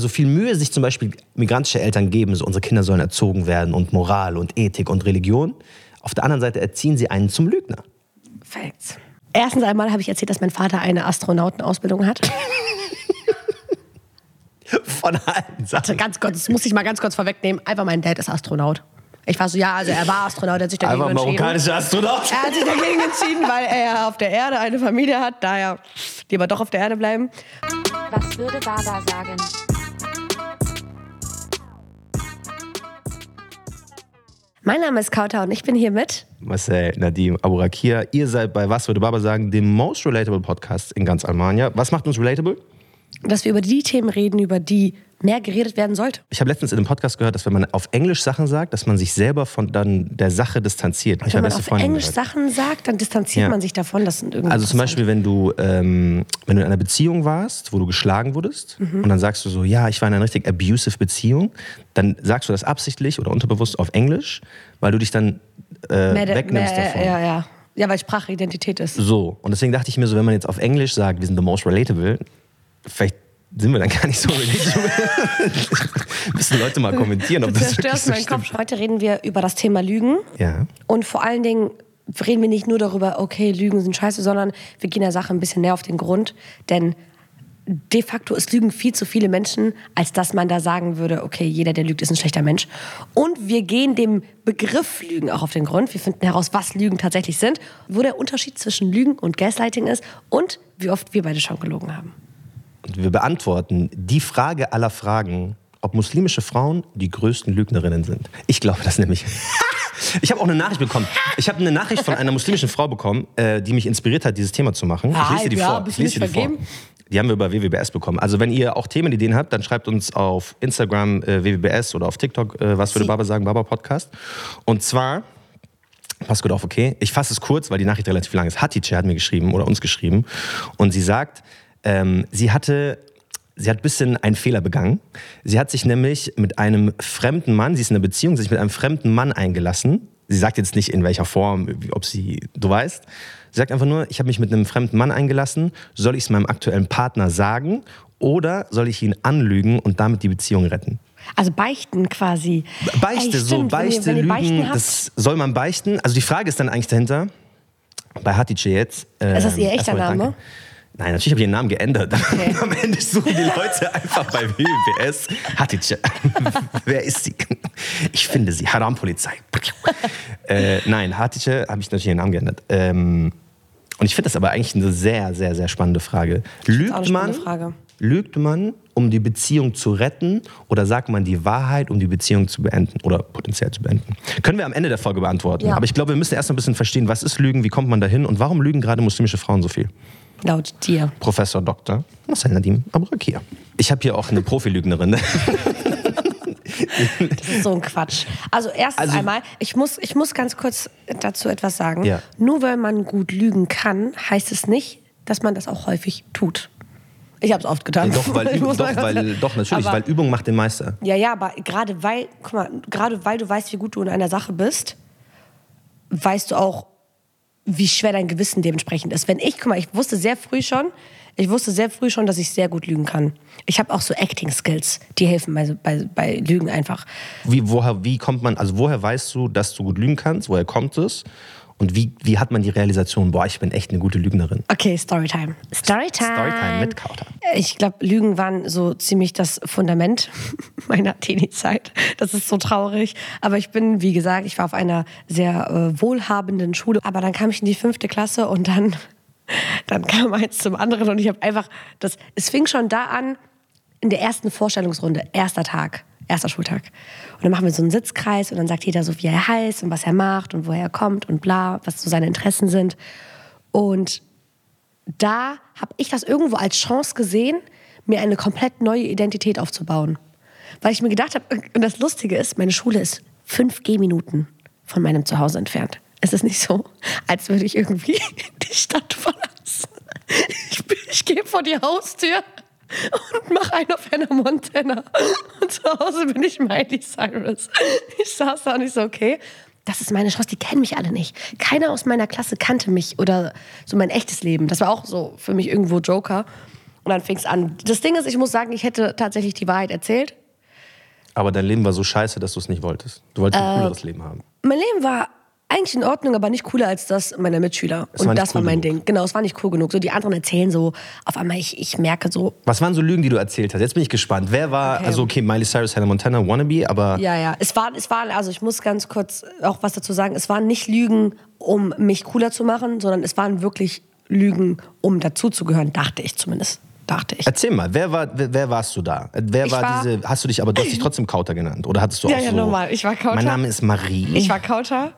So viel Mühe sich zum Beispiel migrantische Eltern geben, so unsere Kinder sollen erzogen werden und Moral und Ethik und Religion. Auf der anderen Seite erziehen sie einen zum Lügner. Facts. Erstens einmal habe ich erzählt, dass mein Vater eine Astronautenausbildung hat. Von allen Sachen. Also ganz kurz, das muss ich mal ganz kurz vorwegnehmen. Einfach mein Dad ist Astronaut. Ich war so, ja, also er war Astronaut, er hat sich dagegen Einfach entschieden. marokkanischer Astronaut. Er hat sich dagegen entschieden, weil er auf der Erde eine Familie hat, daher lieber doch auf der Erde bleiben. Was würde Baba sagen? Mein Name ist Kauta und ich bin hier mit. Marcel, Nadim, Aburakia. Ihr seid bei Was würde Baba sagen, dem most relatable Podcast in ganz Almania. Was macht uns relatable? Dass wir über die Themen reden, über die mehr geredet werden sollte. Ich habe letztens in einem Podcast gehört, dass wenn man auf Englisch Sachen sagt, dass man sich selber von dann der Sache distanziert. Ich Wenn man auf Freundin Englisch gehört. Sachen sagt, dann distanziert Ja. man sich davon. Das sind irgendwie Also zum Beispiel, wenn du, ähm, wenn du in einer Beziehung warst, wo du geschlagen wurdest Mhm. und dann sagst du so, ja, ich war in einer richtig abusive Beziehung, dann sagst du das absichtlich oder unterbewusst auf Englisch, weil du dich dann äh, mehr, wegnimmst mehr, davon. Ja, ja. ja, weil Sprache Identität ist. So, und deswegen dachte ich mir so, wenn man jetzt auf Englisch sagt, wir sind the most relatable, vielleicht sind wir dann gar nicht so. Müssen Leute mal kommentieren, ob Du das zerstörst so meinen stimmt. Kopf. Heute reden wir über das Thema Lügen. Ja. Und vor allen Dingen reden wir nicht nur darüber, okay, Lügen sind scheiße, sondern wir gehen der Sache ein bisschen näher auf den Grund. Denn de facto ist Lügen viel zu viele Menschen, als dass man da sagen würde, okay, jeder, der lügt, ist ein schlechter Mensch. Und wir gehen dem Begriff Lügen auch auf den Grund. Wir finden heraus, was Lügen tatsächlich sind, wo der Unterschied zwischen Lügen und Gaslighting ist und wie oft wir beide schon gelogen haben. Und wir beantworten die Frage aller Fragen, ob muslimische Frauen die größten Lügnerinnen sind. Ich glaube das nämlich. Ich habe auch eine Nachricht bekommen. Ich habe eine Nachricht von einer muslimischen Frau bekommen, äh, die mich inspiriert hat, dieses Thema zu machen. Ich lese dir die ja, vor. Ich lese dir die vor. Die haben wir bei WWBS bekommen. Also wenn ihr auch Themenideen habt, dann schreibt uns auf Instagram äh, WWBS oder auf TikTok, äh, was würde Sie. Baba sagen, Baba Podcast. Und zwar, pass gut auf, okay, ich fasse es kurz, weil die Nachricht relativ lang ist. Hatice hat mir geschrieben oder uns geschrieben und sie sagt, ähm, sie hatte Sie hat ein bisschen einen Fehler begangen. Sie hat sich nämlich mit einem fremden Mann, sie ist in einer Beziehung, sich mit einem fremden Mann eingelassen. Sie sagt jetzt nicht in welcher Form, ob sie, du weißt. Sie sagt einfach nur, ich habe mich mit einem fremden Mann eingelassen. Soll ich es meinem aktuellen Partner sagen oder soll ich ihn anlügen und damit die Beziehung retten? Also beichten quasi. Beichte, Ey, so stimmt, Beichte, wenn ihr, wenn ihr Lügen, Beichten das soll man beichten? Also die Frage ist dann eigentlich dahinter, bei Hatice jetzt. ähm, Ist das ihr echter erstmal Name? danke. Nein, natürlich habe ich ihren Namen geändert. Okay. Am Ende suchen die Leute einfach bei WWS Hatice. Wer ist sie? Ich finde sie. Haram-Polizei. äh, nein, Hatice habe ich natürlich ihren Namen geändert. Ähm, und ich finde das aber eigentlich eine sehr, sehr, sehr spannende Frage. Lügt man, Frage. lügt man, um die Beziehung zu retten oder sagt man die Wahrheit, um die Beziehung zu beenden oder potenziell zu beenden? Können wir am Ende der Folge beantworten. Ja. Aber ich glaube, wir müssen erst mal ein bisschen verstehen, was ist Lügen, wie kommt man dahin und warum lügen gerade muslimische Frauen so viel? Laut dir. Professor Dr. Marcel Nadim Aburakia. Ich habe hier auch eine Profilügnerin. Das ist so ein Quatsch. Also erstens Also- einmal, ich muss, ich muss ganz kurz dazu etwas sagen. Ja. Nur weil man gut lügen kann, heißt es nicht, dass man das auch häufig tut. Ich habe es oft getan. doch, weil, muss doch, weil, doch, natürlich, Aber- weil Übung macht den Meister. Ja, ja, aber gerade weil, guck mal, gerade weil du weißt, wie gut du in einer Sache bist, weißt du auch, wie schwer dein Gewissen dementsprechend ist. Wenn ich, guck mal, ich wusste sehr früh schon, ich wusste sehr früh schon, dass ich sehr gut lügen kann. Ich habe auch so Acting-Skills, die helfen bei, bei, bei Lügen einfach. Wie, woher, wie kommt man, also woher weißt du, dass du gut lügen kannst? Woher kommt es? Und wie, wie hat man die Realisation, boah, ich bin echt eine gute Lügnerin? Okay, Storytime. Storytime. Storytime mit Kauter. Ich glaube, Lügen waren so ziemlich das Fundament meiner Teenie-Zeit. Das ist so traurig. Aber ich bin, wie gesagt, ich war auf einer sehr äh, wohlhabenden Schule. Aber dann kam ich in die fünfte Klasse und dann, dann kam eins zum anderen und ich habe einfach, das, es fing schon da an, in der ersten Vorstellungsrunde, erster Tag, erster Schultag. Und dann machen wir so einen Sitzkreis und dann sagt jeder so, wie er heißt und was er macht und woher er kommt und bla, was so seine Interessen sind. Und da habe ich das irgendwo als Chance gesehen, mir eine komplett neue Identität aufzubauen. Weil ich mir gedacht habe, und das Lustige ist, meine Schule ist fünf Gehminuten von meinem Zuhause entfernt. Es ist nicht so, als würde ich irgendwie die Stadt verlassen. Ich, ich gehe vor die Haustür und mache einen auf Hannah Montana. Und zu Hause bin ich Miley Cyrus. Ich saß da und ich so, okay, das ist meine Chance, die kennen mich alle nicht. Keiner aus meiner Klasse kannte mich oder so mein echtes Leben. Das war auch so für mich irgendwo Joker. Und dann fing es an. Das Ding ist, ich muss sagen, ich hätte tatsächlich die Wahrheit erzählt. Aber dein Leben war so scheiße, dass du es nicht wolltest. Du wolltest Äh, ein cooleres Leben haben. Mein Leben war eigentlich in Ordnung, aber nicht cooler als das meiner Mitschüler. Es war Und nicht das war cool mein genug. Ding. Genau, es war nicht cool genug. So die anderen erzählen so, auf einmal, ich, ich merke so, Was waren so Lügen, die du erzählt hast? Jetzt bin ich gespannt. Wer war, Okay. also okay, Miley Cyrus, Hannah Montana, Wannabe, aber Ja, ja. Es war, es war, also ich muss ganz kurz auch was dazu sagen. Es waren nicht Lügen, um mich cooler zu machen, sondern es waren wirklich Lügen, um dazuzugehören, dachte ich zumindest. Dachte ich. erzähl mal, wer, war, wer, wer warst du da? Wer war, war- diese, hast du dich, aber du hast dich trotzdem Kauter genannt? Oder hattest du Ja, auch ja, so, normal. Ich war Kauter. Mein Name ist Marie. Ich war Kauter.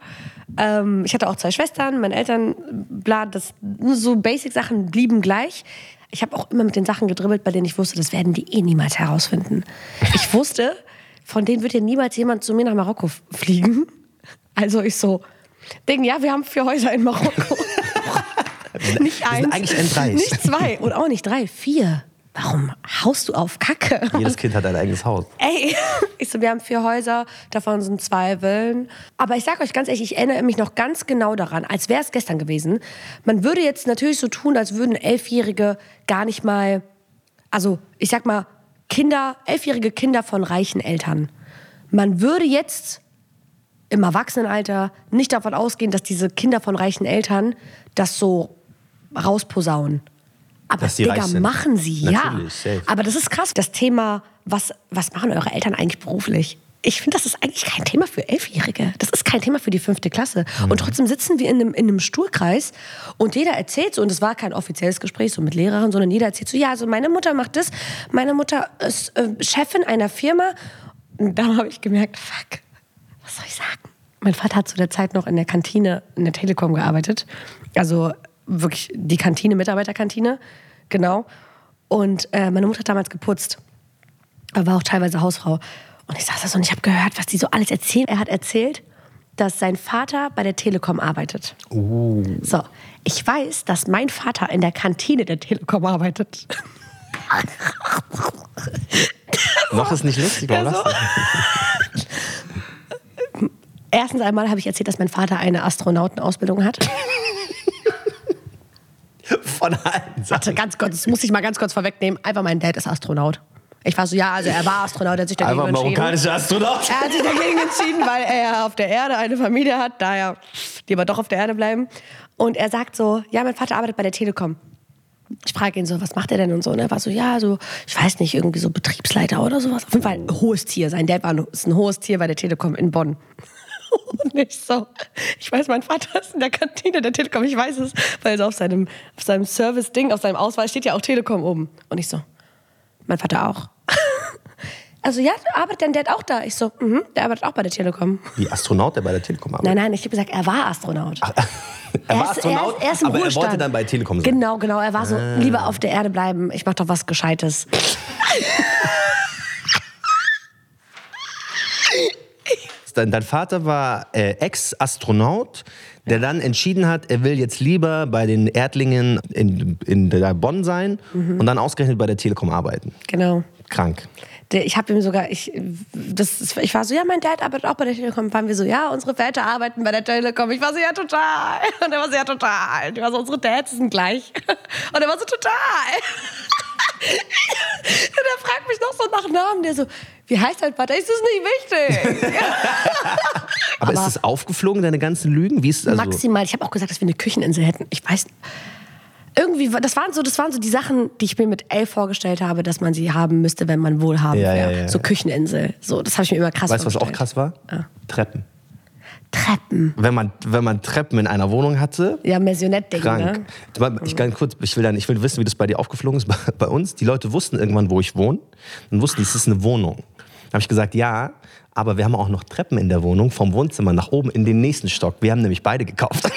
Ähm, ich hatte auch zwei Schwestern, meine Eltern, bla, das, so Basic-Sachen blieben gleich. Ich habe auch immer mit den Sachen gedribbelt, bei denen ich wusste, das werden die eh niemals herausfinden. Ich wusste, von denen wird ja niemals jemand zu mir nach Marokko fliegen. Also ich so, Ding, ja, wir haben vier Häuser in Marokko. nicht eins, eigentlich N3s. nicht zwei und auch nicht drei, vier. Warum haust du auf Kacke? Jedes Kind hat ein eigenes Haus. Ey, ich so, wir haben vier Häuser, davon sind zwei Villen. Aber ich sag euch ganz ehrlich, ich erinnere mich noch ganz genau daran, als wäre es gestern gewesen. Man würde jetzt natürlich so tun, als würden Elfjährige gar nicht mal, also ich sag mal, Kinder, elfjährige Kinder von reichen Eltern. Man würde jetzt im Erwachsenenalter nicht davon ausgehen, dass diese Kinder von reichen Eltern das so rausposaunen. Aber Dass die reich Digga, sind. machen sie, Natürlich, ja. safe. Aber das ist krass. Das Thema, was, was machen eure Eltern eigentlich beruflich? Ich finde, das ist eigentlich kein Thema für Elfjährige. Das ist kein Thema für die fünfte Klasse. Mhm. Und trotzdem sitzen wir in einem, in einem Stuhlkreis und jeder erzählt so, und es war kein offizielles Gespräch so mit Lehrern, sondern jeder erzählt so, ja, also meine Mutter macht das, meine Mutter ist äh, Chefin einer Firma. Und da habe ich gemerkt, fuck, was soll ich sagen? Mein Vater hat zu der Zeit noch in der Kantine in der Telekom gearbeitet. Also wirklich die Kantine, Mitarbeiterkantine. Genau. Und äh, meine Mutter hat damals geputzt. Er war auch teilweise Hausfrau. Und ich saß da so und ich habe gehört, was die so alles erzählen. Er hat erzählt, dass sein Vater bei der Telekom arbeitet. So, ich weiß, dass mein Vater in der Kantine der Telekom arbeitet. Noch ist nicht lustig, warum Ja, so. lachst Erstens einmal habe ich erzählt, dass mein Vater eine Astronautenausbildung hat. Von allen Warte, Sachen. ganz kurz, das muss ich mal ganz kurz vorwegnehmen. Einfach mein Dad ist Astronaut. Ich war so, ja, also er war Astronaut, er hat sich dagegen Einfach entschieden. marokkanischer Astronaut. Er hat sich dagegen entschieden, weil er auf der Erde eine Familie hat, daher die aber doch auf der Erde bleiben. Und er sagt so, ja, mein Vater arbeitet bei der Telekom. Ich frage ihn so, was macht er denn und so. Und er war so, ja, so, ich weiß nicht, irgendwie so Betriebsleiter oder sowas. Auf jeden Fall ein hohes Tier. Sein Dad war ein, ist ein hohes Tier bei der Telekom in Bonn. Und ich so, ich weiß, mein Vater ist in der Kantine der Telekom. Ich weiß es, weil so auf seinem, auf seinem Service-Ding, auf seinem Ausweis steht ja auch Telekom oben. Und ich so, mein Vater auch. Also ja, arbeitet dein Dad auch da? Ich so, mhm, der arbeitet auch bei der Telekom. Wie Astronaut, der bei der Telekom arbeitet. Nein, nein, ich habe gesagt, er war Astronaut. er war ist- Astronaut, er ist, er ist aber er wollte dann bei Telekom sein. Ah. Genau, genau. Er war so, lieber auf der Erde bleiben. Ich mach doch was Gescheites. Dein, dein Vater war äh, Ex-Astronaut, der dann entschieden hat, er will jetzt lieber bei den Erdlingen in, in der Bonn sein Mhm. und dann ausgerechnet bei der Telekom arbeiten. Genau. Krank. Ich habe ihm sogar, ich, das, ich war so, ja, mein Dad arbeitet auch bei der Telekom. Waren wir so, ja, unsere Väter arbeiten bei der Telekom. Ich war so, ja, total. Und er war so, ja, total. Ich war so, unsere Dads sind gleich. Und er war so, total. Und er fragt mich noch so nach Namen. Der so, wie heißt dein Vater? Ist das nicht wichtig? Aber, Aber- ist das aufgeflogen, deine ganzen Lügen? Wie ist also, Maximal. Ich habe auch gesagt, dass wir eine Kücheninsel hätten. Ich weiß. Irgendwie, das waren, so, das waren so die Sachen, die ich mir mit elf vorgestellt habe, dass man sie haben müsste, wenn man wohlhabend Ja, wäre. ja, so ja. Kücheninsel. So, das habe ich mir immer krass Weißt du, was auch vorgestellt. krass war? Treppen. Treppen. Wenn man, wenn man Treppen in einer Wohnung hatte, Ja, Maisonette-Ding, ne? Ich, kurz, ich, will dann, ich will wissen, wie das bei dir aufgeflogen ist. Bei, bei uns, die Leute wussten irgendwann, wo ich wohne. Und wussten, es ist eine Wohnung. Dann habe ich gesagt, ja, aber wir haben auch noch Treppen in der Wohnung, vom Wohnzimmer nach oben in den nächsten Stock. Wir haben nämlich beide gekauft.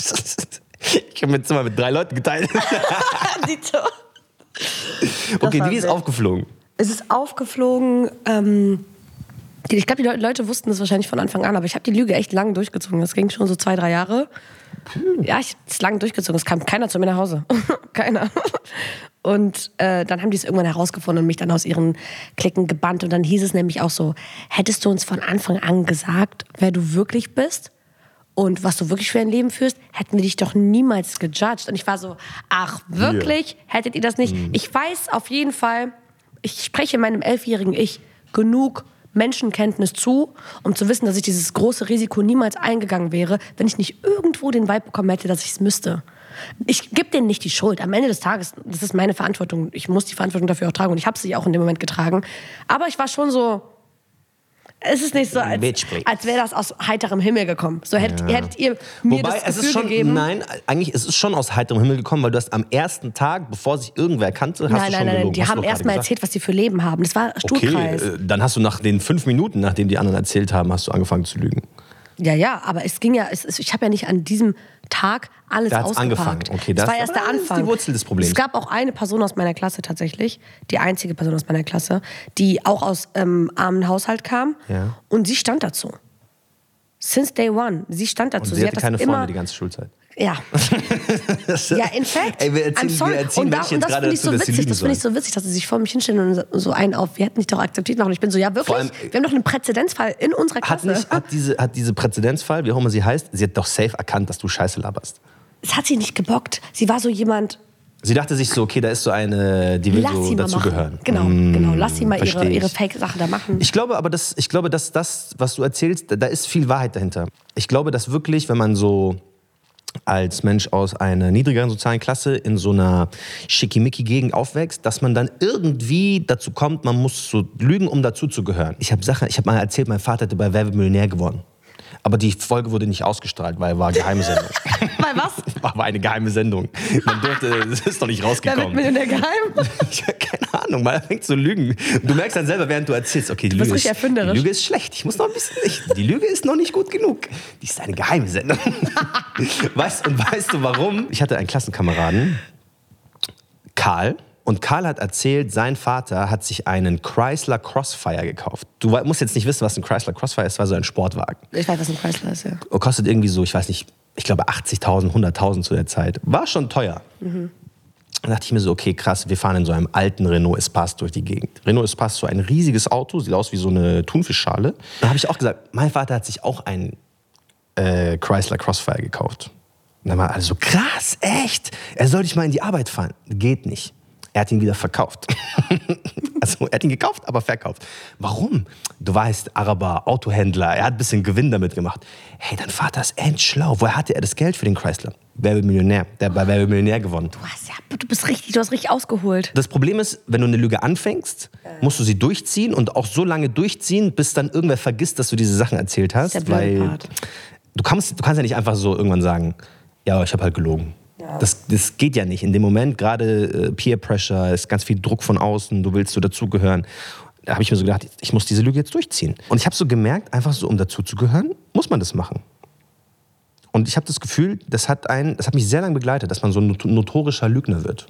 ich habe mein Zimmer mit drei Leuten geteilt. Okay, wie ist aufgeflogen? Es ist aufgeflogen. Ähm, ich glaube, die Leute, Leute wussten das wahrscheinlich von Anfang an, aber ich habe die Lüge echt lang durchgezogen. Das ging schon so zwei, drei Jahre. Ja, ich habe es lang durchgezogen. Es kam keiner zu mir nach Hause. keiner. Und äh, dann haben die es irgendwann herausgefunden und mich dann aus ihren Klicken gebannt. Und dann hieß es nämlich auch so: Hättest du uns von Anfang an gesagt, wer du wirklich bist? und was du wirklich für ein Leben führst, hätten wir dich doch niemals gejudged. Und ich war so, ach wirklich? Hättet ihr das nicht? Mhm. Ich weiß auf jeden Fall, ich spreche meinem elfjährigen Ich genug Menschenkenntnis zu, um zu wissen, dass ich dieses große Risiko niemals eingegangen wäre, wenn ich nicht irgendwo den Vibe bekommen hätte, dass ich es müsste. Ich gebe denen nicht die Schuld. Am Ende des Tages, das ist meine Verantwortung. Ich muss die Verantwortung dafür auch tragen und ich habe sie auch in dem Moment getragen. Aber ich war schon so, es ist nicht so, als, als wäre das aus heiterem Himmel gekommen. So hättet, hättet ihr mir Wobei, das es Gefühl ist schon, gegeben. nein, eigentlich, es ist schon aus heiterem Himmel gekommen, weil du hast am ersten Tag, bevor sich irgendwer kannte, hast Nein, du nein, schon nein, gelogen. die Hast haben doch erst gerade mal gesagt. erzählt, was sie für Leben haben. Das war Okay, Stuhlkreis. äh, dann hast du nach den fünf Minuten, nachdem die anderen erzählt haben, hast du angefangen zu lügen. Ja, ja, aber es ging ja, es, ich habe ja nicht an diesem Tag alles Da angefangen. Okay, das, das- war erst der aber das ist Anfang. die Wurzel des Problems. Es gab auch eine Person aus meiner Klasse tatsächlich, die einzige Person aus meiner Klasse, die auch aus ähm, armen Haushalt kam Ja. und sie stand dazu. Since day one. Sie stand dazu. Und sie, hat hatte keine immer, Freunde die ganze Schulzeit. Ja. ja, in fact. Ey, wir erzählen, I'm sorry. wir erzählen und, da, und das finde ich so witzig, das finde ich so witzig, dass sie sich vor mich hinstellen und so einen auf, wir hätten dich doch akzeptiert machen. Ich bin so, ja wirklich, allem, wir haben doch einen Präzedenzfall in unserer Hat, Klasse. nicht, hat, diese, hat diese Präzedenzfall, wie auch immer sie heißt, sie hat doch safe erkannt, dass du Scheiße laberst. Es hat sie nicht gebockt. Sie war so jemand, Sie dachte sich so, okay, da ist so eine, die will lass so dazugehören. Genau, Mm, genau. Lass sie mal ihre, ihre Fake-Sache da machen. Ich glaube aber, dass, ich glaube, dass das, was du erzählst, da ist viel Wahrheit dahinter. Ich glaube, dass wirklich, wenn man so als Mensch aus einer niedrigeren sozialen Klasse in so einer schickimicki-Gegend aufwächst, dass man dann irgendwie dazu kommt, man muss so lügen, um dazuzugehören. Ich habe Sachen, ich habe mal erzählt, mein Vater hätte bei Wer wird Millionär gewonnen. Aber die Folge wurde nicht ausgestrahlt, weil war geheime Sendung. Weil was? war aber eine geheime Sendung. Man durfte, es ist doch nicht rausgekommen. Millionär geheim? Ich hab keine Ahnung, man fängt zu lügen. Du merkst dann selber, während du erzählst, okay, die, Lüge ist, die. Lüge ist schlecht. Ich muss noch ein bisschen. Ich, die Lüge ist noch nicht gut genug. Die ist eine geheime Sendung. weißt, und weißt du warum? Ich hatte einen Klassenkameraden, Karl. Und Karl hat erzählt, sein Vater hat sich einen Chrysler Crossfire gekauft. Du musst jetzt nicht wissen, was ein Chrysler Crossfire ist. Es war so ein Sportwagen. Ich weiß, was ein Chrysler ist, ja. Kostet irgendwie so, ich weiß nicht, ich glaube 80.000, 100.000 zu der Zeit. War schon teuer. Dann dachte ich mir so, okay, krass, wir fahren in so einem alten Renault Espace durch die Gegend. Renault Espace ist so ein riesiges Auto, sieht aus wie so eine Thunfischschale. Da habe ich auch gesagt, mein Vater hat sich auch einen äh, Chrysler Crossfire gekauft. Und dann war alles so, krass, echt? Er soll dich mal in die Arbeit fahren. Geht nicht. Er hat ihn wieder verkauft. also er hat ihn gekauft, aber verkauft. Warum? Du weißt, Araber, Autohändler, er hat ein bisschen Gewinn damit gemacht. Hey, dein Vater ist endschlau. Woher hatte er das Geld für den Chrysler? Wer wird Millionär? Der hat bei Wer wird Millionär gewonnen. Du, hast, ja, du bist richtig, du hast richtig ausgeholt. Das Problem ist, wenn du eine Lüge anfängst, musst du sie durchziehen und auch so lange durchziehen, bis dann irgendwer vergisst, dass du diese Sachen erzählt hast. Das ist der weil Part. du kannst, du kannst ja nicht einfach so irgendwann sagen, ja, ich habe halt gelogen. Das, das geht ja nicht. In dem Moment, gerade äh, Peer Pressure, ist ganz viel Druck von außen, du willst so dazugehören. Da habe ich mir so gedacht, ich muss diese Lüge jetzt durchziehen. Und ich habe so gemerkt, einfach so, um dazuzugehören, muss man das machen. Und ich habe das Gefühl, das hat, einen, das hat mich sehr lange begleitet, dass man so ein not- notorischer Lügner wird.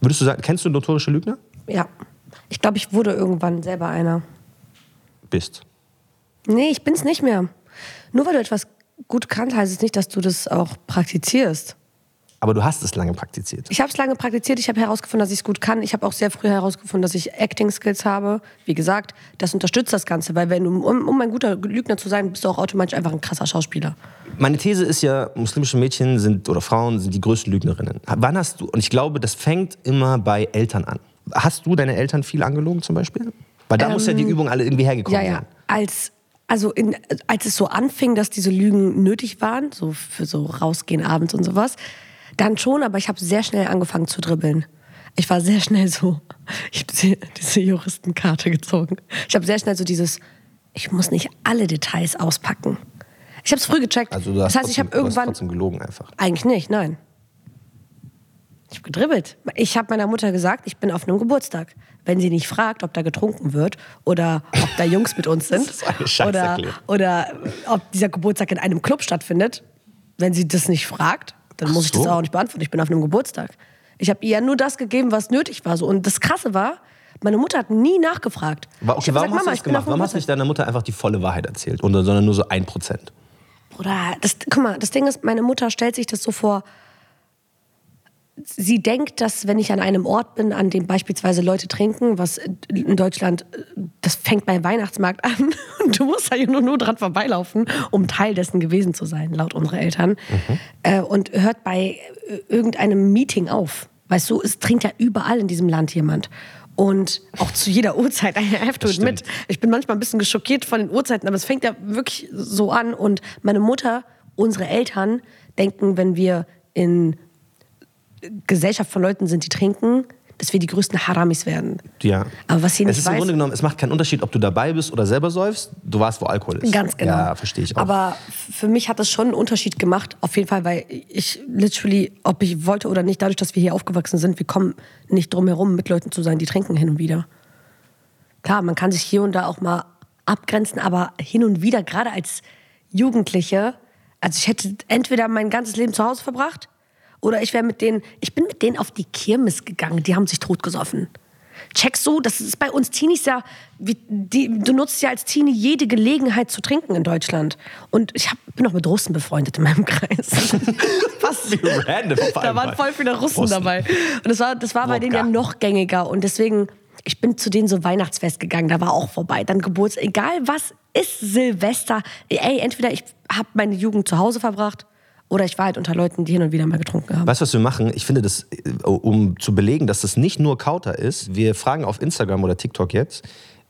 Würdest du sagen, kennst du notorische Lügner? Ja. Ich glaube, ich wurde irgendwann selber einer. Bist. Nee, ich bin's nicht mehr. Nur weil du etwas gut kannst, heißt es nicht, dass du das auch praktizierst. Aber du hast es lange praktiziert. Ich habe es lange praktiziert, ich habe herausgefunden, dass ich es gut kann. Ich habe auch sehr früh herausgefunden, dass ich Acting-Skills habe. Wie gesagt, das unterstützt das Ganze, weil wenn du, um, um ein guter Lügner zu sein, bist du auch automatisch einfach ein krasser Schauspieler. Meine These ist ja, muslimische Mädchen sind oder Frauen sind die größten Lügnerinnen. Wann hast du, und ich glaube, das fängt immer bei Eltern an. Hast du deine Eltern viel angelogen zum Beispiel? Weil da muss ja die Übung alle irgendwie hergekommen Ähm, Ja, ja. sein. Als, also in, als es so anfing, dass diese Lügen nötig waren, so für so rausgehen abends und sowas, dann schon, aber ich habe sehr schnell angefangen zu dribbeln. Ich war sehr schnell so, ich habe diese, diese Juristenkarte gezogen. Ich habe sehr schnell so dieses, ich muss nicht alle Details auspacken. Ich habe es früh gecheckt. Also du hast, das heißt, ich trotzdem, habe du hast irgendwann trotzdem gelogen einfach. eigentlich nicht, nein. Ich habe gedribbelt. Ich habe meiner Mutter gesagt, ich bin auf einem Geburtstag. Wenn sie nicht fragt, ob da getrunken wird oder ob da Jungs mit uns sind Das ist eine oder, oder ob dieser Geburtstag in einem Club stattfindet, wenn sie das nicht fragt, dann Ach muss ich das so. auch nicht beantworten. Ich bin auf einem Geburtstag. Ich habe ihr nur das gegeben, was nötig war. So. Und das Krasse war, meine Mutter hat nie nachgefragt. Wa- ich Okay, warum gesagt, hast du das gemacht? Warum hast nicht deiner Mutter einfach die volle Wahrheit erzählt, sondern nur so ein Prozent? Bruder, das, guck mal, das Ding ist, meine Mutter stellt sich das so vor, sie denkt, dass wenn ich an einem Ort bin, an dem beispielsweise Leute trinken, was in Deutschland, das fängt beim Weihnachtsmarkt an und du musst da ja nur, nur dran vorbeilaufen, um Teil dessen gewesen zu sein, laut unserer Eltern. Mhm. Äh, und hört bei irgendeinem Meeting auf. Weißt du, es trinkt ja überall in diesem Land jemand. Und auch zu jeder Uhrzeit. I have to admit. Ich bin manchmal ein bisschen geschockiert von den Uhrzeiten, aber es fängt ja wirklich so an. Und meine Mutter, unsere Eltern denken, wenn wir in Gesellschaft von Leuten sind, die trinken, dass wir die größten Haramis werden. Ja. Aber was es nicht ist weiß, im Grunde genommen, es macht keinen Unterschied, ob du dabei bist oder selber säufst. Du warst, wo Alkohol ist. Ganz genau. Ja, verstehe ich auch. Aber für mich hat das schon einen Unterschied gemacht, auf jeden Fall, weil ich literally, ob ich wollte oder nicht, dadurch, dass wir hier aufgewachsen sind, wir kommen nicht drum herum, mit Leuten zu sein, die trinken hin und wieder. Klar, man kann sich hier und da auch mal abgrenzen, aber hin und wieder, gerade als Jugendliche, also ich hätte entweder mein ganzes Leben zu Hause verbracht oder ich wäre mit denen, ich bin mit denen auf die Kirmes gegangen, die haben sich totgesoffen. Checkst du, das ist bei uns Teenies ja, wie, die, du nutzt ja als Teenie jede Gelegenheit zu trinken in Deutschland. Und ich hab, bin auch mit Russen befreundet in meinem Kreis. Was? Wie random Da waren voll viele Russen, Russen. dabei. Und das war, das war bei denen ja noch gängiger. Und deswegen, ich bin zu denen so Weihnachtsfest gegangen, da war auch vorbei. Dann Geburtstag, egal was ist Silvester. Ey, entweder ich habe meine Jugend zu Hause verbracht oder ich war halt unter Leuten, die hin und wieder mal getrunken haben. Weißt du, was wir machen? Ich finde das, äh, um zu belegen, dass das nicht nur Kauter ist, wir fragen auf Instagram oder TikTok jetzt,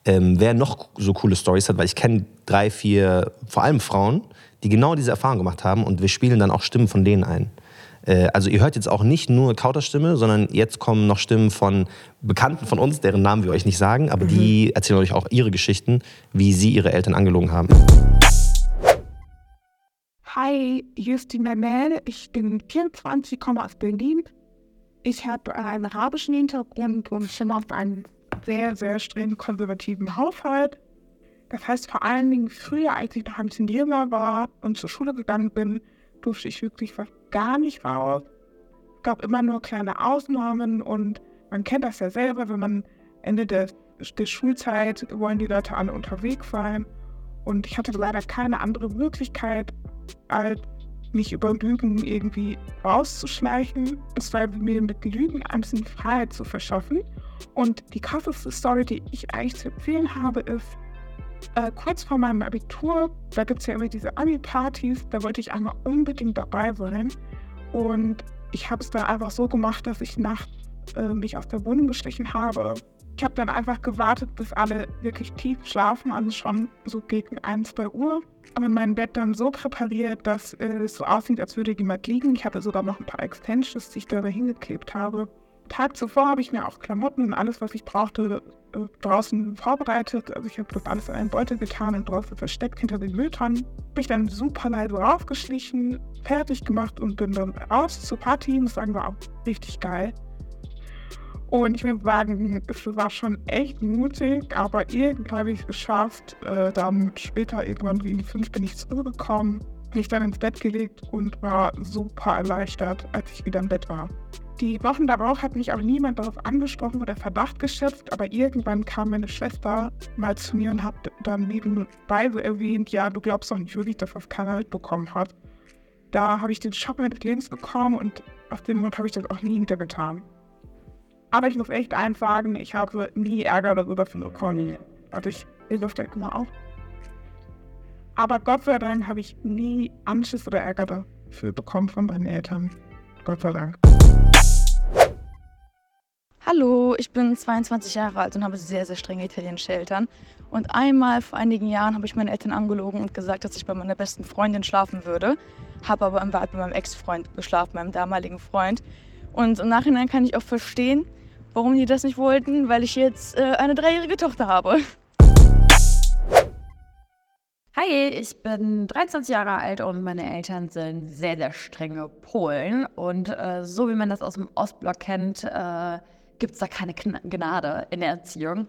ähm, wer noch so coole Stories hat, weil ich kenne drei, vier, vor allem Frauen, die genau diese Erfahrung gemacht haben und wir spielen dann auch Stimmen von denen ein. Äh, also ihr hört jetzt auch nicht nur Kauterstimme, sondern jetzt kommen noch Stimmen von Bekannten von uns, deren Namen wir euch nicht sagen, aber die erzählen euch auch ihre Geschichten, wie sie ihre Eltern angelogen haben. Hi, hier ist die Memel. Ich bin 24, komme aus Berlin. Ich habe einen arabischen Hintergrund und komme aus einem sehr, sehr streng konservativen Haushalt. Das heißt, vor allen Dingen früher, als ich noch ein bisschen jünger war und zur Schule gegangen bin, durfte ich wirklich fast gar nicht raus. Es gab immer nur kleine Ausnahmen und man kennt das ja selber, wenn man Ende der, der Schulzeit wollen die Leute alle unterwegs sein. Und ich hatte leider keine andere Möglichkeit, als mich über Lügen irgendwie rauszuschleichen. Es war mir mit Lügen ein bisschen Freiheit zu verschaffen. Und die krasseste Story, die ich eigentlich zu erzählen habe, ist, äh, kurz vor meinem Abitur, da gibt es ja immer diese Abi-Partys, da wollte ich einmal unbedingt dabei sein. Und ich habe es dann einfach so gemacht, dass ich nachts äh, mich aus der Wohnung geschlichen habe. Ich habe dann einfach gewartet, bis alle wirklich tief schlafen, also schon so gegen 1, 2 Uhr. Aber mein Bett dann so präpariert, dass äh, es so aussieht, als würde jemand liegen. Ich hatte sogar noch ein paar Extensions, die ich da hingeklebt habe. Tag zuvor habe ich mir auch Klamotten und alles, was ich brauchte, äh, draußen vorbereitet. Also ich habe das alles in einen Beutel getan und draußen versteckt hinter den Mülltonnen. Bin ich dann super leise raufgeschlichen, fertig gemacht und bin dann raus zur Party. Sagen, war auch richtig geil. Und ich muss sagen, es war schon echt mutig, aber irgendwie habe ich es geschafft. Äh, dann später, irgendwann gegen fünf, bin ich zurückgekommen, mich dann ins Bett gelegt und war super erleichtert, als ich wieder im Bett war. Die Wochen darauf hat mich auch niemand darauf angesprochen oder Verdacht geschöpft, aber irgendwann kam meine Schwester mal zu mir und hat dann nebenbei so erwähnt, ja, du glaubst doch nicht wirklich, dass das keiner mitbekommen hat. Da habe ich den Schock meines Lebens bekommen und aus dem Grund habe ich das auch nie wieder getan. Aber ich muss echt eins sagen, ich habe nie Ärger darüber bekommen. Also ich gleich mal auf. Aber Gott sei Dank habe ich nie Anschiss oder Ärger dafür bekommen von meinen Eltern. Gott sei Dank. Hallo, ich bin 22 Jahre alt und habe sehr, sehr strenge italienische Eltern. Und einmal vor einigen Jahren habe ich meine Eltern angelogen und gesagt, dass ich bei meiner besten Freundin schlafen würde. Habe aber im Bad bei meinem Ex-Freund geschlafen, meinem damaligen Freund. Und im Nachhinein kann ich auch verstehen, warum die das nicht wollten, weil ich jetzt äh, eine dreijährige Tochter habe. Hi, ich bin 23 Jahre alt und meine Eltern sind sehr, sehr strenge Polen. Und äh, so wie man das aus dem Ostblock kennt, äh, gibt es da keine Gna- Gnade in der Erziehung.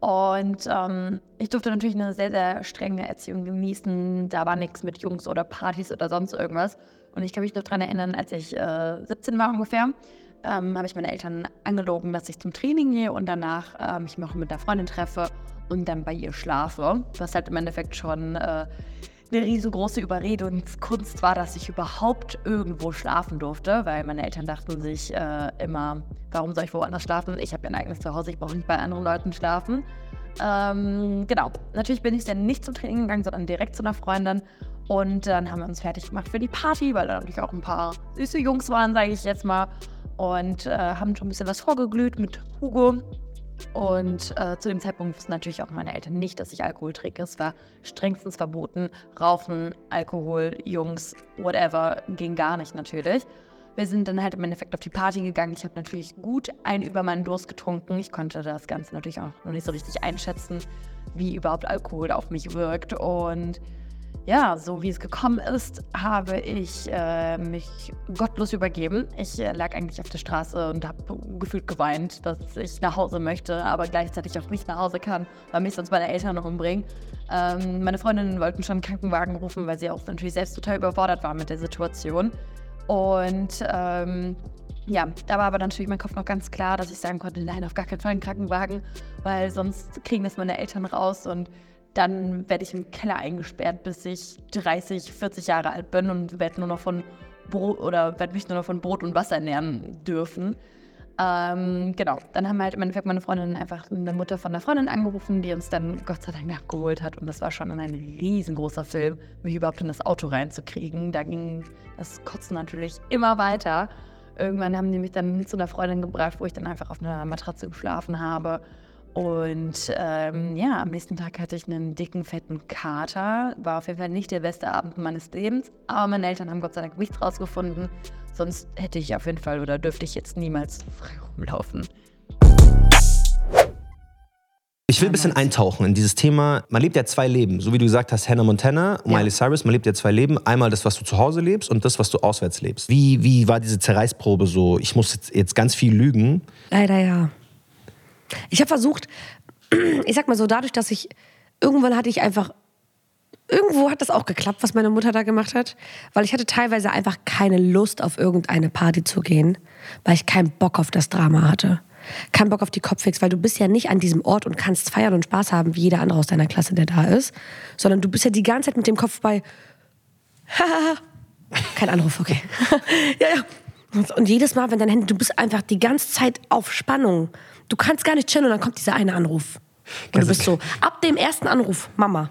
Und ähm, ich durfte natürlich eine sehr, sehr strenge Erziehung genießen. Da war nichts mit Jungs oder Partys oder sonst irgendwas. Und ich kann mich noch daran erinnern, als ich äh, 17 war ungefähr, ähm, habe ich meine Eltern angelogen, dass ich zum Training gehe und danach äh, mich noch mit einer Freundin treffe und dann bei ihr schlafe. Was halt im Endeffekt schon äh, eine riesengroße Überredungskunst war, dass ich überhaupt irgendwo schlafen durfte, weil meine Eltern dachten sich äh, immer, warum soll ich woanders schlafen? Ich habe ja ein eigenes Zuhause, ich brauche nicht bei anderen Leuten schlafen. Ähm, genau, natürlich bin ich dann nicht zum Training gegangen, sondern direkt zu einer Freundin. Und dann haben wir uns fertig gemacht für die Party, weil da natürlich auch ein paar süße Jungs waren, sage ich jetzt mal. Und äh, haben schon ein bisschen was vorgeglüht mit Hugo. Und äh, zu dem Zeitpunkt wussten natürlich auch meine Eltern nicht, dass ich Alkohol trinke. Es war strengstens verboten. Rauchen, Alkohol, Jungs, whatever, ging gar nicht natürlich. Wir sind dann halt im Endeffekt auf die Party gegangen. Ich habe natürlich gut ein über meinen Durst getrunken. Ich konnte das Ganze natürlich auch noch nicht so richtig einschätzen, wie überhaupt Alkohol auf mich wirkt. Und ja, so wie es gekommen ist, habe ich äh, mich gottlos übergeben. Ich äh, lag eigentlich auf der Straße und habe gefühlt geweint, dass ich nach Hause möchte, aber gleichzeitig auch nicht nach Hause kann, weil mich sonst meine Eltern noch umbringen. Ähm, meine Freundinnen wollten schon einen Krankenwagen rufen, weil sie auch natürlich selbst total überfordert waren mit der Situation. Und ähm, ja, da war aber natürlich mein Kopf noch ganz klar, dass ich sagen konnte, nein, auf gar keinen Fall einen Krankenwagen, weil sonst kriegen das meine Eltern raus und dann werde ich im Keller eingesperrt, bis ich 30, 40 Jahre alt bin und werde nur noch von Brot oder werde mich nur noch von Brot und Wasser ernähren dürfen. Ähm, genau, dann haben halt im Endeffekt meine Freundin einfach eine Mutter von der Freundin angerufen, die uns dann Gott sei Dank nachgeholt hat. Und das war schon ein riesengroßer Film, mich überhaupt in das Auto reinzukriegen. Da ging das Kotzen natürlich immer weiter. Irgendwann haben die mich dann zu einer Freundin gebracht, wo ich dann einfach auf einer Matratze geschlafen habe. Und ähm, ja, am nächsten Tag hatte ich einen dicken, fetten Kater. War auf jeden Fall nicht der beste Abend meines Lebens. Aber meine Eltern haben Gott sei Dank nichts rausgefunden. Sonst hätte ich auf jeden Fall oder dürfte ich jetzt niemals frei rumlaufen. Ich will ein bisschen eintauchen in dieses Thema. Man lebt ja zwei Leben. So wie du gesagt hast, Hannah Montana, Ja. Miley Cyrus, man lebt ja zwei Leben. Einmal das, was du zu Hause lebst und das, was du auswärts lebst. Wie, wie war diese Zerreißprobe so? Ich muss jetzt, jetzt ganz viel lügen. Leider ja. Ich habe versucht, ich sag mal so, dadurch, dass ich irgendwann hatte ich einfach irgendwo hat das auch geklappt, was meine Mutter da gemacht hat, weil ich hatte teilweise einfach keine Lust auf irgendeine Party zu gehen, weil ich keinen Bock auf das Drama hatte. Keinen Bock auf die Kopfwix, weil du bist ja nicht an diesem Ort und kannst feiern und Spaß haben, wie jeder andere aus deiner Klasse, der da ist, sondern du bist ja die ganze Zeit mit dem Kopf bei kein Anruf, okay. ja, ja. Und, und jedes Mal, wenn dein Handy, du bist einfach die ganze Zeit auf Spannung. Du kannst gar nicht chillen und dann kommt dieser eine Anruf. Und du bist so, ab dem ersten Anruf, Mama,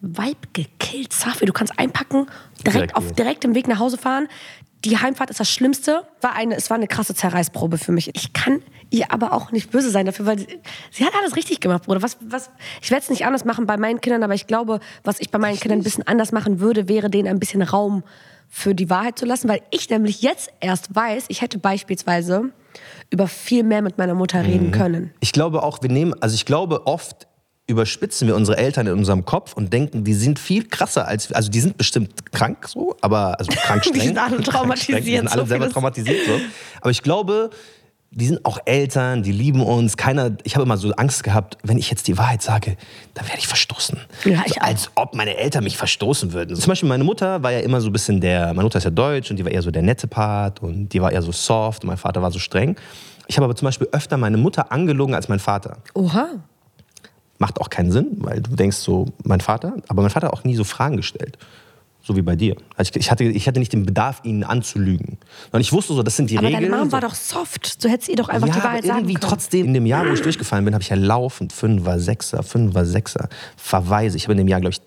Vibe gekillt, Safi, du kannst einpacken, direkt, auf, gehen. direkt im Weg nach Hause fahren. Die Heimfahrt ist das Schlimmste. War eine, es war eine krasse Zerreißprobe für mich. Ich kann ihr aber auch nicht böse sein dafür, weil sie, sie hat alles richtig gemacht, Bruder. Was, was, ich werde es nicht anders machen bei meinen Kindern, aber ich glaube, was ich bei meinen Kindern ein bisschen anders machen würde, wäre denen ein bisschen Raum für die Wahrheit zu lassen, weil ich nämlich jetzt erst weiß, ich hätte beispielsweise über viel mehr mit meiner Mutter reden können. Ich glaube auch, wir nehmen, also ich glaube oft überspitzen wir unsere Eltern in unserem Kopf und denken, die sind viel krasser als, also die sind bestimmt krank so, aber, also krank streng. Die sind alle traumatisiert, Die sind alle so selber traumatisiert so. Aber ich glaube, die sind auch Eltern, die lieben uns. Keiner, ich habe immer so Angst gehabt, wenn ich jetzt die Wahrheit sage, dann werde ich verstoßen. Ja, ich so, als ob meine Eltern mich verstoßen würden. Zum Beispiel meine Mutter war ja immer so ein bisschen der, meine Mutter ist ja deutsch und die war eher so der nette Part und die war eher so soft und mein Vater war so streng. Ich habe aber zum Beispiel öfter meine Mutter angelogen als mein Vater. Oha. Macht auch keinen Sinn, weil du denkst so, mein Vater, aber mein Vater hat auch nie so Fragen gestellt. So wie bei dir. Also ich, ich, hatte, ich hatte nicht den Bedarf, ihn anzulügen. Und ich wusste so, das sind die Aber Regeln. deine Mom so. war doch soft. Du hättest ihr doch einfach ja, die Wahrheit aber irgendwie sagen können. trotzdem, in dem Jahr, wo ich durchgefallen bin, habe ich ja laufend Fünfer, Sechser, Fünfer, Sechser Verweise. Ich habe in dem Jahr, glaube ich,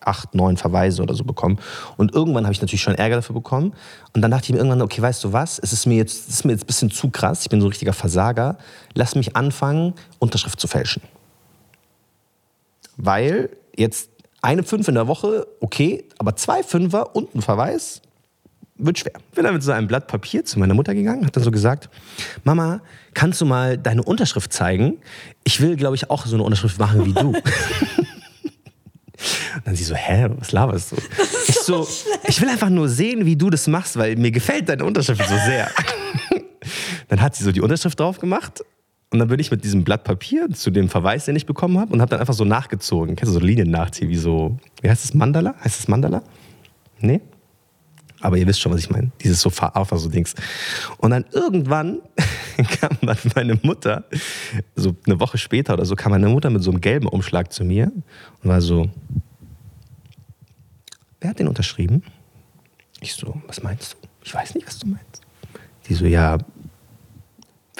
acht, neun Verweise oder so bekommen. Und irgendwann habe ich natürlich schon Ärger dafür bekommen. Und dann dachte ich mir irgendwann, okay, weißt du was? Es ist mir jetzt, es ist mir jetzt ein bisschen zu krass. Ich bin so ein richtiger Versager. Lass mich anfangen, Unterschrift zu fälschen. Weil jetzt eine Fünf in der Woche, okay, aber zwei Fünfer und ein Verweis, wird schwer. Bin dann mit so einem Blatt Papier zu meiner Mutter gegangen, hat dann so gesagt, Mama, kannst du mal deine Unterschrift zeigen? Ich will, glaube ich, auch so eine Unterschrift machen wie du. Und dann sie so, hä, was laberst du? ich so, ich will einfach nur sehen, wie du das machst, weil mir gefällt deine Unterschrift so sehr. dann hat sie so die Unterschrift drauf gemacht und dann bin ich mit diesem Blatt Papier zu dem Verweis, den ich bekommen habe, und habe dann einfach so nachgezogen. Kennst du so Linien nachziehen, wie so, wie heißt das, Mandala? Heißt das Mandala? Nee? Aber ihr wisst schon, was ich meine. Dieses so Alpha so Dings. Und dann irgendwann kam dann meine Mutter, so eine Woche später oder so, kam meine Mutter mit so einem gelben Umschlag zu mir und war so, wer hat den unterschrieben? Ich so, was meinst du? Ich weiß nicht, was du meinst. Die so, ja,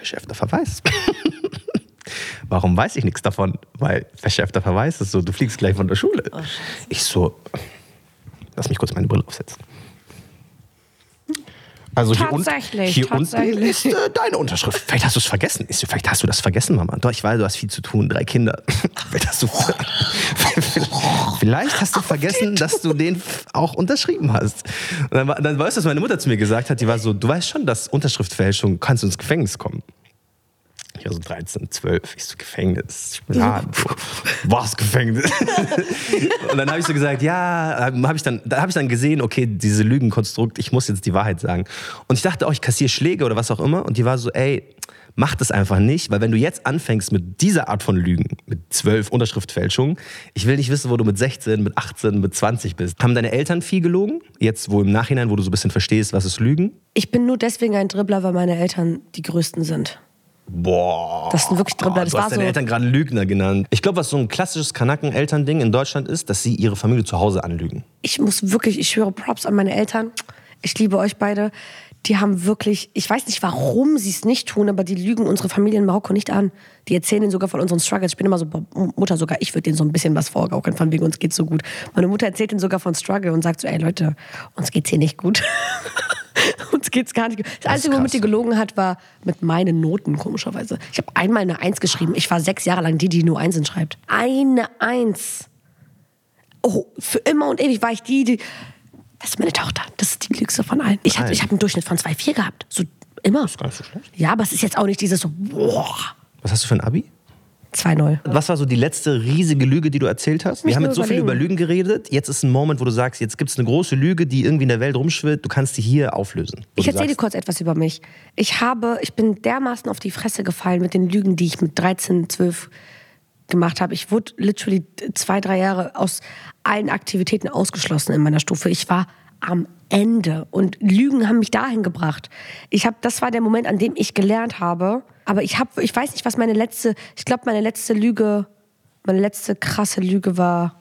verschärfter Verweis. Warum weiß ich nichts davon? Weil verschärfter Verweis ist so, du fliegst gleich von der Schule. ich so, lass mich kurz meine Brille aufsetzen. Also hier, un- Tatsächlich, hier unten ist äh, deine Unterschrift. Vielleicht hast du es vergessen. Ist, vielleicht hast du das vergessen, Mama. Doch, ich weiß, du hast viel zu tun, drei Kinder. Vielleicht hast du, vielleicht hast du vergessen, dass du den auch unterschrieben hast. Und dann, dann weißt du, was meine Mutter zu mir gesagt hat. Die war so, du weißt schon, dass Unterschriftfälschung kannst du ins Gefängnis kommen. Ich war so 13, 12, ich so Gefängnis. Ja, was Gefängnis? und dann habe ich so gesagt, ja, habe ich dann, da habe ich dann gesehen, okay, diese Lügenkonstrukt, ich muss jetzt die Wahrheit sagen. Und ich dachte auch, ich kassiere Schläge oder was auch immer. Und die war so, ey, mach das einfach nicht, weil wenn du jetzt anfängst mit dieser Art von Lügen, mit zwölf Unterschriftfälschungen, ich will nicht wissen, wo du mit 16, mit 18, mit 20 bist. Haben deine Eltern viel gelogen? Jetzt, wo im Nachhinein, wo du so ein bisschen verstehst, was ist Lügen? Ich bin nur deswegen ein Dribbler, weil meine Eltern die Größten sind. Boah. Das sind wirklich Dribbler. Das du hast deine so. Eltern gerade Lügner genannt. Ich glaube, was so ein klassisches Kanaken-Elternding in Deutschland ist, dass sie ihre Familie zu Hause anlügen. ich muss wirklich, ich schwöre Props an meine Eltern. Ich liebe euch beide. Die haben wirklich, ich weiß nicht, warum sie es nicht tun, aber die lügen unsere Familie in Marokko nicht an. Die erzählen ihnen sogar von unseren Struggles. Ich bin immer so, Mutter sogar, ich würde denen so ein bisschen was vorgaukeln, von wegen uns geht's so gut. Meine Mutter erzählt ihnen sogar von Struggle und sagt so, ey Leute, uns geht's hier nicht gut. uns geht's gar nicht gut. Das, Einzige, womit die gelogen hat, war mit meinen Noten, komischerweise. Ich habe einmal eine Eins geschrieben. Ich war sechs Jahre lang die, die nur Einsen schreibt. Eine Eins. Oh, für immer und ewig war ich die, die. Das ist meine Tochter. Das ist die glücklichste von allen. Ich habe ich hab einen Durchschnitt von 2,4 gehabt. So immer. Gar nicht so schlecht. Ja, aber es ist jetzt auch nicht dieses so, boah, Was hast du für ein Abi? 2-0. Was war so die letzte riesige Lüge, die du erzählt hast? Wir Mich haben nur jetzt so viel über überlegen. Lügen geredet. Jetzt ist ein Moment, wo du sagst, jetzt gibt es eine große Lüge, die irgendwie in der Welt rumschwirrt. Du kannst die hier auflösen. Ich erzähle dir kurz etwas über mich. Ich habe, ich bin dermaßen auf die Fresse gefallen mit den Lügen, die ich mit 13, 12 gemacht habe. Ich wurde literally zwei, drei Jahre aus allen Aktivitäten ausgeschlossen in meiner Stufe. Ich war am Ende und Lügen haben mich dahin gebracht. Ich habe, das war der Moment, an dem ich gelernt habe. Aber ich habe, ich weiß nicht, was meine letzte, ich glaube, meine letzte Lüge, meine letzte krasse Lüge war,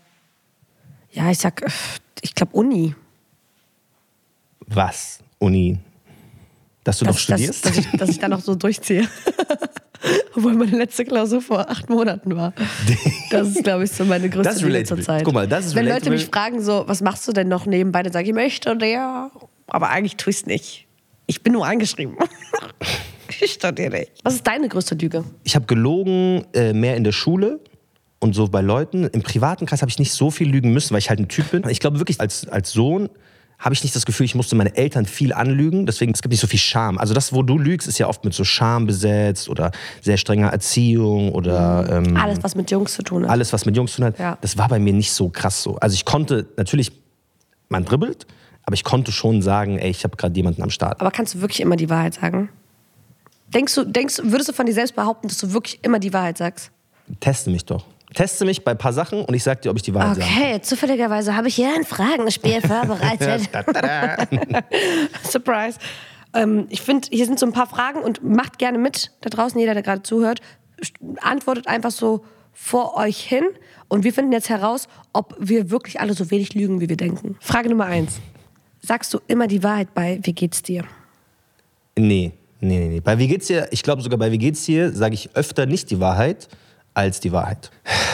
ja, ich sag, äh, ich glaube Uni. Was? Uni? Dass du noch dass, dass, studierst? dass, ich, dass ich da noch so durchziehe. Obwohl meine letzte Klausur vor acht Monaten war. Das ist, glaube ich, so meine größte Das relatable. zur Zeit. Guck mal, das ist Wenn Leute relatable. mich fragen, so, was machst du denn noch nebenbei, dann sage ich, ich möchte der. Aber eigentlich tue ich es nicht. Ich bin nur angeschrieben. ich studiere nicht. Was ist deine größte Lüge? ich habe gelogen äh, mehr in der Schule und so bei Leuten. Im privaten Kreis habe ich nicht so viel lügen müssen, weil ich halt ein Typ bin. Ich glaube wirklich, als, als Sohn habe ich nicht das Gefühl, ich musste meine Eltern viel anlügen. Deswegen, es gibt nicht so viel Scham. Also das, wo du lügst, ist ja oft mit so Scham besetzt oder sehr strenger Erziehung oder ähm, Alles, was mit Jungs zu tun hat. alles, was mit Jungs zu tun hat. Ja. Das war bei mir nicht so krass so. Also ich konnte natürlich, man dribbelt, aber ich konnte schon sagen, ey, ich habe gerade jemanden am Start. Aber kannst du wirklich immer die Wahrheit sagen? Denkst du, denkst, würdest du von dir selbst behaupten, dass du wirklich immer die Wahrheit sagst? Teste mich doch. Teste mich bei ein paar Sachen und ich sag dir, ob ich die Wahrheit sage. Okay, zufälligerweise habe ich hier ein Fragenspiel vorbereitet. Surprise. Ähm, ich finde, hier sind so ein paar Fragen und macht gerne mit da draußen, jeder, der gerade zuhört. Antwortet einfach so vor euch hin und wir finden jetzt heraus, ob wir wirklich alle so wenig lügen, wie wir denken. Frage Nummer eins. Sagst du immer die Wahrheit bei Wie geht's dir? Nee, nee, nee. Bei Wie geht's dir, ich glaube sogar bei Wie geht's dir, sage ich öfter nicht die Wahrheit als die Wahrheit.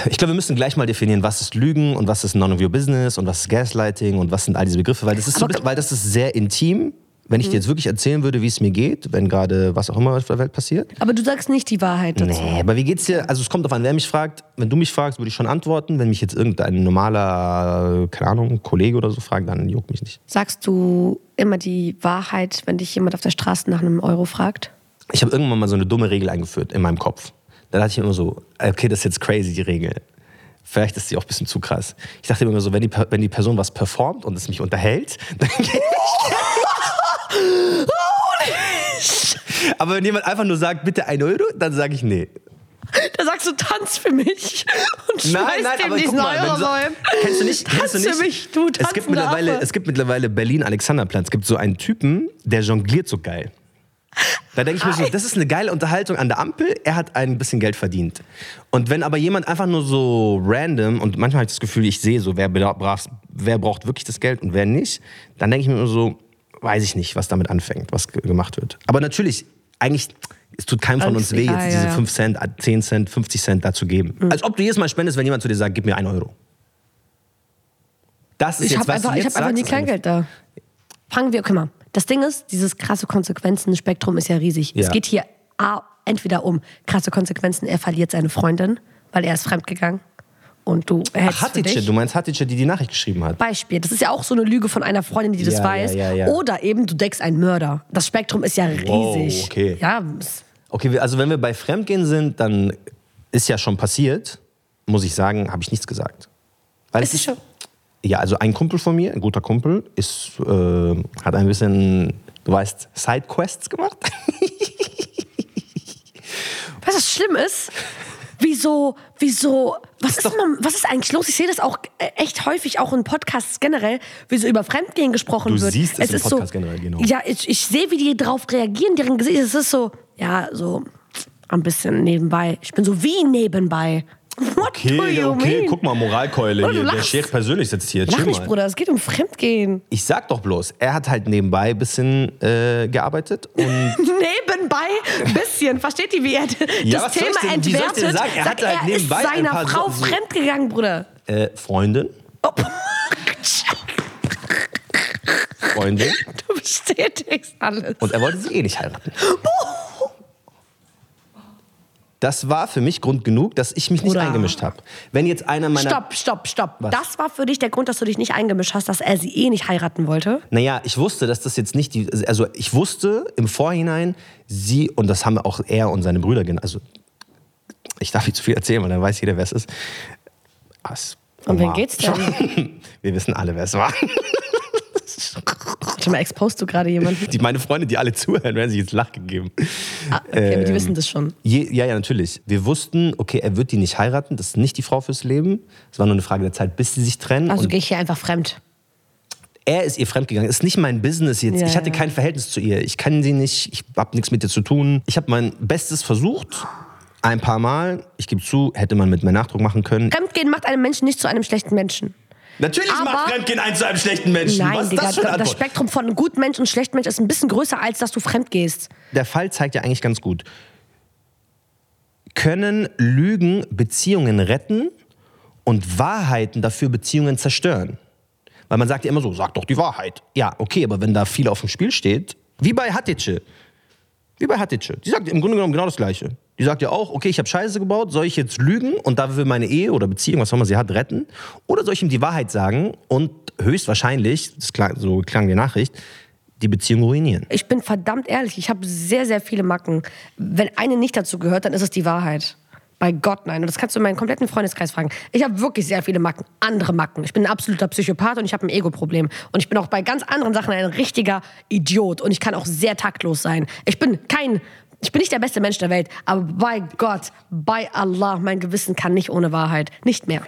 Ich glaube, wir müssen gleich mal definieren, was ist Lügen und was ist None of Your Business und was ist Gaslighting und was sind all diese Begriffe, weil das ist, so, weil das ist sehr intim. Wenn Mhm. ich dir jetzt wirklich erzählen würde, wie es mir geht, wenn gerade was auch immer auf der Welt passiert. Aber du sagst nicht die Wahrheit dazu. Nee, aber wie geht's dir? Also es kommt darauf an, wer mich fragt. Wenn du mich fragst, würde ich schon antworten. Wenn mich jetzt irgendein normaler, keine Ahnung, Kollege oder so fragt, dann juckt mich nicht. Sagst du immer die Wahrheit, wenn dich jemand auf der Straße nach einem Euro fragt? Ich habe irgendwann mal so eine dumme Regel eingeführt in meinem Kopf. Da dachte ich mir immer so, okay, das ist jetzt crazy, die Regel. Vielleicht ist die auch ein bisschen zu krass. Ich dachte mir immer so, wenn die, wenn die Person was performt und es mich unterhält, dann gebe ich Aber wenn jemand einfach nur sagt, bitte ein Euro, dann sage ich nee. Da sagst du, tanz für mich. Und Nein, schmeißt nein, ihm aber diesen mal, Euro so, kennst du nicht, kennst du Tanz nicht? für mich, du es gibt mittlerweile, Affe. es gibt mittlerweile Berlin Alexanderplatz. Es gibt so einen Typen, der jongliert so geil. Da denke ich mir so, das ist eine geile Unterhaltung an der Ampel. Er hat ein bisschen Geld verdient. Und wenn aber jemand einfach nur so random und manchmal habe ich das Gefühl, ich sehe so, wer, bedarf, wer braucht wirklich das Geld und wer nicht, dann denke ich mir nur so, weiß ich nicht, was damit anfängt, was ge- gemacht wird. Aber natürlich, eigentlich, es tut keinem von uns weh, jetzt diese ja, ja. 5 Cent, 10 Cent, 50 Cent dazu geben. Als ob du jedes Mal spendest, wenn jemand zu dir sagt, gib mir 1 Euro. Das ist Ich jetzt, habe was du einfach, ich jetzt hab einfach nie Kleingeld da. Fangen wir, guck mal. Das Ding ist, dieses krasse Konsequenzen-Spektrum ist ja riesig. Ja. Es geht hier A, entweder um krasse Konsequenzen, er verliert seine Freundin, weil er ist fremdgegangen und du Ach, Hatice, du meinst Hatice, die die Nachricht geschrieben hat. Beispiel. Das ist ja auch so eine Lüge von einer Freundin, die das Ja, weiß. ja. Oder eben, du deckst einen Mörder. Das Spektrum ist ja riesig. Wow, okay. Ja, Okay, also wenn wir bei Fremdgehen sind, dann ist ja schon passiert, muss ich sagen, habe ich nichts gesagt. Weil es ist schon. Ja, also ein Kumpel von mir, ein guter Kumpel, ist, äh, hat ein bisschen, du weißt, Sidequests gemacht. Weißt du, was schlimm ist? Wieso, wieso, was ist, man, was ist eigentlich los? Ich sehe das auch äh, echt häufig, auch in Podcasts generell, wie so über Fremdgehen gesprochen Du wird. siehst es im ist Podcast so, generell, genau. Ja, ich, ich sehe, wie die drauf reagieren, deren Gesicht. Es ist so, ja, so ein bisschen nebenbei. Ich bin so wie nebenbei. What do you mean? mal, Moralkeule Oh, du lachst. persönlich sitzt hier, Lach nicht, Bruder, es geht um Fremdgehen. Ich sag doch bloß, er hat halt nebenbei ein bisschen äh, gearbeitet und nebenbei, bisschen. Versteht ihr, wie er das Ja, Thema denn- entwertet? Er Sagt, hatte halt er nebenbei ist ein seiner Frau so- fremdgegangen, Bruder. äh, Freundin, Oh. Freundin Du bestätigst alles. und er wollte sie eh nicht heiraten. Das war für mich Grund genug, dass ich mich nicht Bruder. eingemischt habe. Wenn jetzt einer meiner Stopp, stopp, stopp. Was? Das war für dich der Grund, dass du dich nicht eingemischt hast, dass er sie eh nicht heiraten wollte? Naja, ich wusste, dass das jetzt nicht die. Also, ich wusste im Vorhinein, sie, und das haben auch er und seine Brüder genannt. Also, ich darf nicht zu viel erzählen, weil dann weiß jeder, wer es ist. Was? Um wen geht's denn? Wir wissen alle, wer es war. Warte mal, exposed du gerade jemanden? Die, meine Freunde, die alle zuhören, werden sich jetzt Lach gegeben. Ah, okay, aber die Ähm, wissen das schon. Je, ja, ja, natürlich. Wir wussten, okay, er wird die nicht heiraten, das ist nicht die Frau fürs Leben. Es war nur eine Frage der Zeit, bis sie sich trennen. Also gehe ich hier einfach fremd. er ist ihr fremdgegangen. Ist nicht mein Business jetzt. Ja, ich hatte ja. kein Verhältnis zu ihr. Ich kann sie nicht, ich habe nichts mit ihr zu tun. Ich habe mein Bestes versucht. Ein paar Mal. Ich gebe zu, hätte man mit mehr Nachdruck machen können. Fremdgehen macht einen Menschen nicht zu einem schlechten Menschen. Natürlich Aber- macht Fremdgehen einen zu einem schlechten Menschen. Nein, Was Digga, das das? Spektrum von gut Mensch und schlecht Mensch ist ein bisschen größer, als dass du fremd gehst. Der Fall zeigt ja eigentlich ganz gut. Können Lügen Beziehungen retten und Wahrheiten dafür Beziehungen zerstören? Weil man sagt ja immer so, sag doch die Wahrheit. Ja, okay, aber wenn da viel auf dem Spiel steht, wie bei Hatice. Wie bei Hatice. Die sagt im Grunde genommen genau das Gleiche. Die sagt ja auch, okay, ich habe Scheiße gebaut, soll ich jetzt lügen und dafür meine Ehe oder Beziehung, was auch immer sie hat, retten? Oder soll ich ihm die Wahrheit sagen und höchstwahrscheinlich, das klang, so klang die Nachricht, die Beziehung ruinieren? Ich bin verdammt ehrlich, ich habe sehr, sehr viele Macken. Wenn eine nicht dazu gehört, dann ist es die Wahrheit. Bei Gott nein. Und das kannst du in meinen kompletten Freundeskreis fragen. Ich habe wirklich sehr viele Macken, andere Macken. Ich bin ein absoluter Psychopath und ich habe ein Ego-Problem. Und ich bin auch bei ganz anderen Sachen ein richtiger Idiot. Und ich kann auch sehr taktlos sein. Ich bin kein, ich bin nicht der beste Mensch der Welt. Aber bei Gott, bei Allah, mein Gewissen kann nicht ohne Wahrheit. Nicht mehr.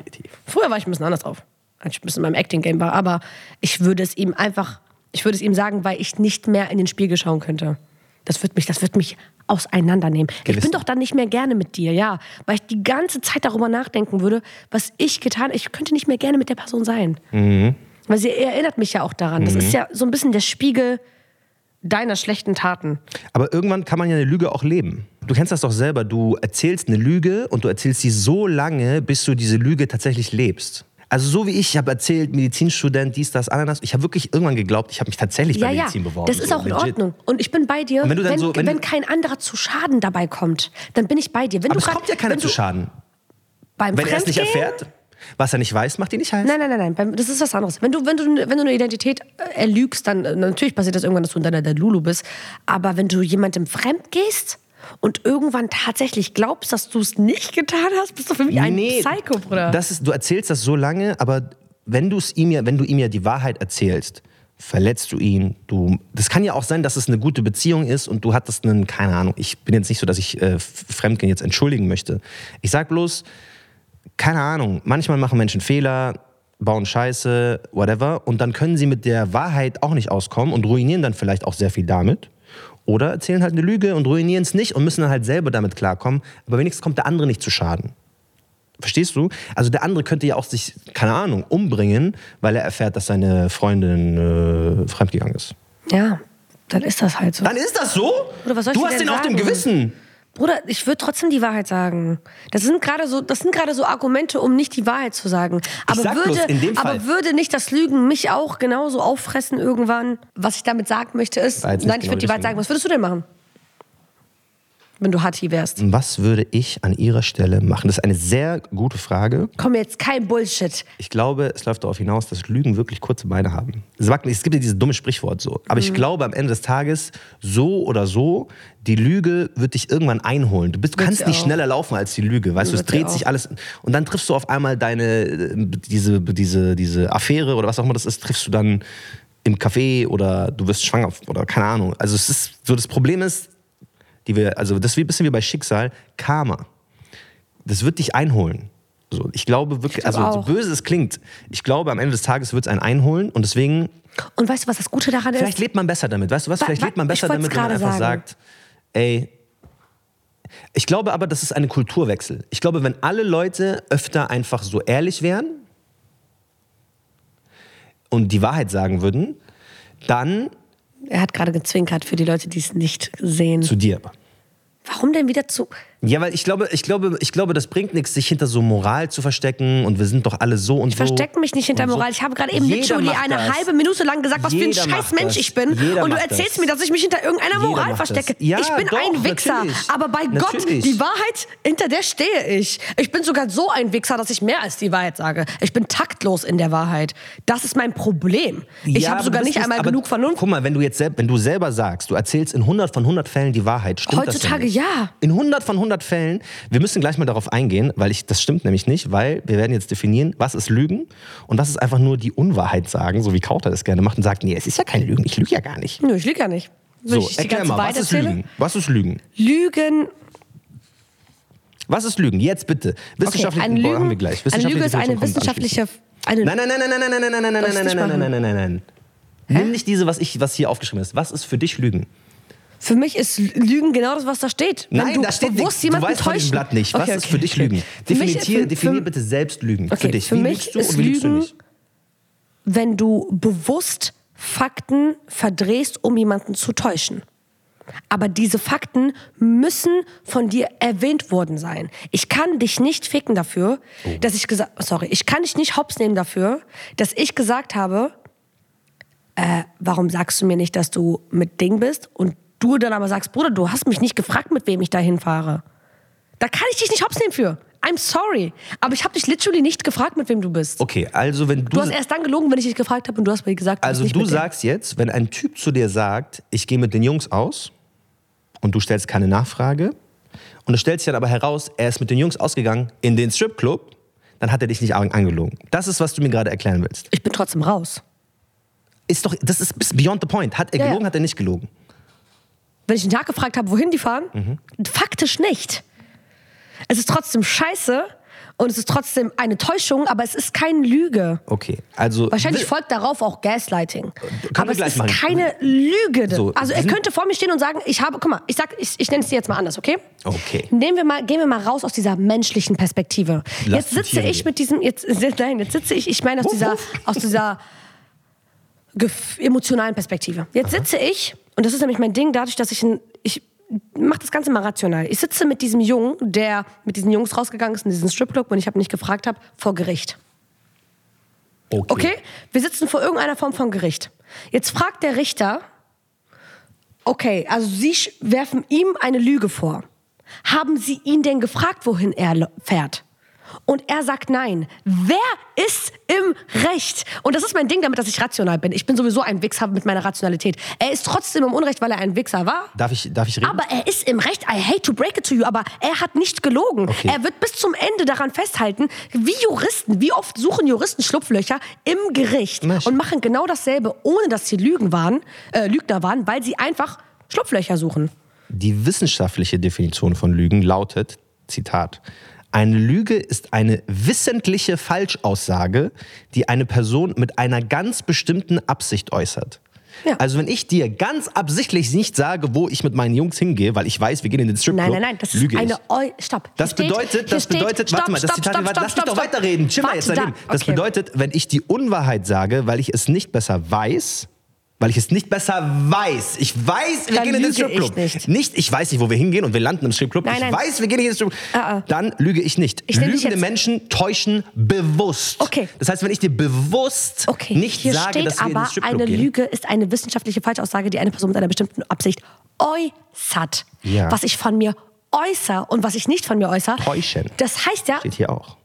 Früher war ich ein bisschen anders drauf, als ich ein bisschen in meinem Acting-Game war. Aber ich würde es ihm einfach, ich würde es ihm sagen, weil ich nicht mehr in den Spiegel schauen könnte. Das wird mich, das wird mich auseinandernehmen. Ich Gewissen. bin doch dann nicht mehr gerne mit dir, ja. Weil ich die ganze Zeit darüber nachdenken würde, was ich getan Ich könnte nicht mehr gerne mit der Person sein. Weil sie erinnert mich ja auch daran. Das ist ja so ein bisschen der Spiegel deiner schlechten Taten. Aber irgendwann kann man ja eine Lüge auch leben. Du kennst das doch selber. Du erzählst eine Lüge und du erzählst sie so lange, bis du diese Lüge tatsächlich lebst. Also so wie ich, ich habe erzählt, Medizinstudent, dies, das, Ananas. Ich habe wirklich irgendwann geglaubt, ich habe mich tatsächlich Ja, bei ja, Medizin beworben. das ist so, auch in legit. Ordnung. Und ich bin bei dir, wenn wenn, so- wenn wenn, kein anderer zu Schaden dabei kommt, dann bin ich bei dir. Wenn Aber du es grad- kommt ja keiner zu Schaden. Beim Wenn er es nicht erfährt, was er nicht weiß, macht ihn nicht heiß. Nein, nein, nein, nein. Das ist was anderes. Wenn du, wenn du, wenn du eine Identität äh, erlügst, dann äh, natürlich passiert das irgendwann, dass du in deiner der Lulu bist. Aber wenn du jemandem fremd gehst und irgendwann tatsächlich glaubst, dass du es nicht getan hast, bist du für mich ein Psycho, Bruder. Das ist, du erzählst das so lange, aber wenn, du's ihm ja, wenn du ihm ja die Wahrheit erzählst, verletzt du ihn. Du, das kann ja auch sein, dass es eine gute Beziehung ist und du hattest einen, keine Ahnung, ich bin jetzt nicht so, dass ich äh, Fremdgehen jetzt entschuldigen möchte. Ich sag bloß, keine Ahnung, manchmal machen Menschen Fehler, bauen Scheiße, whatever, und dann können sie mit der Wahrheit auch nicht auskommen und ruinieren dann vielleicht auch sehr viel damit. Oder erzählen halt eine Lüge und ruinieren es nicht und müssen dann halt selber damit klarkommen. Aber wenigstens kommt der andere nicht zu Schaden. Verstehst du? Also der andere könnte ja auch sich, keine Ahnung, umbringen, weil er erfährt, dass seine Freundin äh, fremdgegangen ist. Ja, dann ist das halt so. Dann ist das so? Oder was soll ich du hast denn den auf dem? Gewissen. Bruder, ich würde trotzdem die Wahrheit sagen. Das sind gerade so, das sind gerade so Argumente, um nicht die Wahrheit zu sagen. Aber sag würde, aber würde nicht das Lügen mich auch genauso auffressen irgendwann? Was ich damit sagen möchte ist, nein, ich genau würde die die Wahrheit sagen. Was würdest du denn machen? Wenn du Hatti wärst. Was würde ich an ihrer Stelle machen? Das ist eine sehr gute Frage. Komm jetzt, kein Bullshit. Ich glaube, es läuft darauf hinaus, dass Lügen wirklich kurze Beine haben. Es gibt ja dieses dumme Sprichwort so. Aber Mhm. ich glaube, am Ende des Tages, so oder so, die Lüge wird dich irgendwann einholen. Du, bist, du kannst nicht auch. schneller laufen als die Lüge. Weißt du, es dreht auch. sich alles. Und dann triffst du auf einmal deine, äh, diese, diese, diese Affäre oder was auch immer das ist, triffst du dann im Café oder du wirst schwanger oder keine Ahnung. Also es ist so, das Problem ist, die wir, also das ist ein bisschen wie bei Schicksal, Karma. Das wird dich einholen. So, ich glaube wirklich, Ich glaub also so auch. böse es klingt, ich glaube am Ende des Tages wird es einen einholen und deswegen, Und weißt du, was das Gute daran vielleicht ist? lebt man besser damit. Weißt du was? Wa- Vielleicht wa- lebt man besser damit, wenn man einfach sagen. sagt, ey, ich glaube aber, das ist eine Kulturwechsel. Ich glaube, wenn alle Leute öfter einfach so ehrlich wären und die Wahrheit sagen würden, dann Er hat gerade gezwinkert für die Leute, die es nicht sehen. zu dir. Warum denn wieder zu? Ja, weil ich glaube, ich glaube, ich glaube, das bringt nichts, sich hinter so Moral zu verstecken und wir sind doch alle so und Ich so. verstecke mich nicht hinter und so. Moral. Ich habe gerade eben Jeder literally eine das. halbe Minute lang gesagt, was für ein Jeder scheiß Mensch das. ich bin. Jeder und du erzählst das. mir, dass ich mich hinter irgendeiner Jeder Moral verstecke. Ja, ich bin doch, ein Wichser. natürlich. Aber bei Gott, Natürlich. die Wahrheit, hinter der stehe ich. Ich bin sogar so ein Wichser, dass ich mehr als die Wahrheit sage. Ich bin taktlos in der Wahrheit. Das ist mein Problem. Ich Ja, habe sogar nicht einmal aber genug Vernunft. Guck mal, wenn du jetzt wenn du selber sagst, du erzählst in 100 von 100 Fällen die Wahrheit, stimmt Heutzutage das nicht? ja. In 100 von 100 Fällen, wir müssen gleich mal darauf eingehen, weil ich, das stimmt nämlich nicht, weil wir werden jetzt definieren, was ist Lügen und was ist einfach nur die Unwahrheit sagen, so wie Kauter das gerne macht und sagt, nee, es ist ja keine Lügen, ich lüge ja gar nicht. Nö, ich lüge ja nicht. Will So, erklär mal, was ist? Lügen? Was ist Lügen? Lügen Was ist Lügen? Jetzt bitte. Wissenschaftliche eine Boah, Lügen, haben wir gleich. eine Lüge ist eine Definition kommt wissenschaftliche. anschließend. Eine, Nein, nein, nein, nein, nein, nein, nein, nein, nein, nein, Darfst nein, nicht nein, nein, machen. nein, nein, nein, nein. Nimm nicht diese, was ich, was hier aufgeschrieben ist. Was ist für dich Lügen? Für mich ist Lügen genau das, was da steht. Wenn Nein, du da steht bewusst nichts. Du weißt von diesem täuschen- Blatt nicht. Was Okay, ist okay, für dich okay. Lügen? Definier, für- definier für- bitte selbst Lügen. Für dich. für wie mich du ist und wie du Lügen- nicht? Wenn du bewusst Fakten verdrehst, um jemanden zu täuschen. Aber diese Fakten müssen von dir erwähnt worden sein. Ich kann dich nicht ficken dafür, Oh. dass ich gesagt, sorry, ich kann dich nicht hops nehmen dafür, dass ich gesagt habe, äh, warum sagst du mir nicht, dass du mit Ding bist? Und du dann aber sagst, Bruder, du hast mich nicht gefragt, mit wem ich da hinfahre. Da kann ich dich nicht hops nehmen für. I'm sorry. Aber ich habe dich literally nicht gefragt, mit wem du bist. Okay, also wenn du, Du hast erst dann gelogen, wenn ich dich gefragt habe und du hast mir gesagt, du also du mit dem. sagst jetzt, wenn ein Typ zu dir sagt, ich gehe mit den Jungs aus und du stellst keine Nachfrage und es stellt sich dann aber heraus, er ist mit den Jungs ausgegangen in den Stripclub, dann hat er dich nicht an- angelogen. Das ist, was du mir gerade erklären willst. Ich bin trotzdem raus. Ist doch, das ist beyond the point. Hat er Ja, ja. gelogen, hat er nicht gelogen? Wenn ich ihn nachgefragt habe, wohin die fahren, Mhm. faktisch nicht. Es ist trotzdem scheiße und es ist trotzdem eine Täuschung, aber es ist keine Lüge. Okay, also Wahrscheinlich folgt darauf auch Gaslighting. wir Aber es ist machen. keine Lüge. So, also er könnte vor mir stehen und sagen, ich habe, guck mal, ich sag, ich, ich nenne es dir jetzt mal anders, okay? Okay. Nehmen wir mal, gehen wir mal raus aus dieser menschlichen Perspektive. Lass jetzt sitze ich mit diesem, jetzt, nein, jetzt sitze ich, ich meine aus dieser, aus dieser emotionalen Perspektive. Jetzt sitze ich, und das ist nämlich mein Ding, dadurch, dass ich, ein, ich mache das Ganze mal rational. Ich sitze mit diesem Jungen, der mit diesen Jungs rausgegangen ist in diesen Stripclub und ich habe nicht gefragt habe, vor Gericht. Okay? Wir sitzen vor irgendeiner Form von Gericht. Jetzt fragt der Richter, okay, also Sie werfen ihm eine Lüge vor. Haben Sie ihn denn gefragt, wohin er fährt? Und er sagt nein. Wer ist im Recht? Und das ist mein Ding damit, dass ich rational bin. Ich bin sowieso ein Wichser mit meiner Rationalität. Er ist trotzdem im Unrecht, weil er ein Wichser war. Darf ich, darf ich reden? Aber er ist im Recht. I hate to break it to you, aber er hat nicht gelogen. Okay. Er wird bis zum Ende daran festhalten, wie Juristen, wie oft suchen Juristen Schlupflöcher im Gericht Mensch. und machen genau dasselbe, ohne dass sie Lügen waren, äh, Lügner waren, weil sie einfach Schlupflöcher suchen. Die wissenschaftliche Definition von Lügen lautet, Zitat, eine Lüge ist eine wissentliche Falschaussage, die eine Person mit einer ganz bestimmten Absicht äußert. Ja. Also wenn ich dir ganz absichtlich nicht sage, wo ich mit meinen Jungs hingehe, weil ich weiß, wir gehen in den Stripclub, Nein, nein, nein, das ist lüge eine. Eu Stopp. Das steht- bedeutet, das steht- bedeutet, stopp, warte mal, das stopp, Zitat, stopp, warte, lass stopp, mich doch stopp. weiterreden. Warte jetzt daneben. da. Das Okay. bedeutet, wenn ich die Unwahrheit sage, weil ich es nicht besser weiß, weil ich es nicht besser weiß. Ich weiß, wir Dann gehen in den lüge ich Stripclub. nicht. ich weiß nicht, wo wir hingehen und wir landen im Stripclub. Nein, ich nein. weiß, wir gehen nicht in den Stripclub. Ah, ah. Dann lüge ich nicht. Ich Lügende Menschen täuschen bewusst. Okay. Das heißt, wenn ich dir bewusst Okay, nicht hier sage, steht dass wir in den aber, Stripclub eine gehen. Lüge ist eine wissenschaftliche Falschaussage, die eine Person mit einer bestimmten Absicht äußert. Ja. Was ich von mir äußere und was ich nicht von mir äußere. Täuschen. Das heißt ja, Steht hier auch.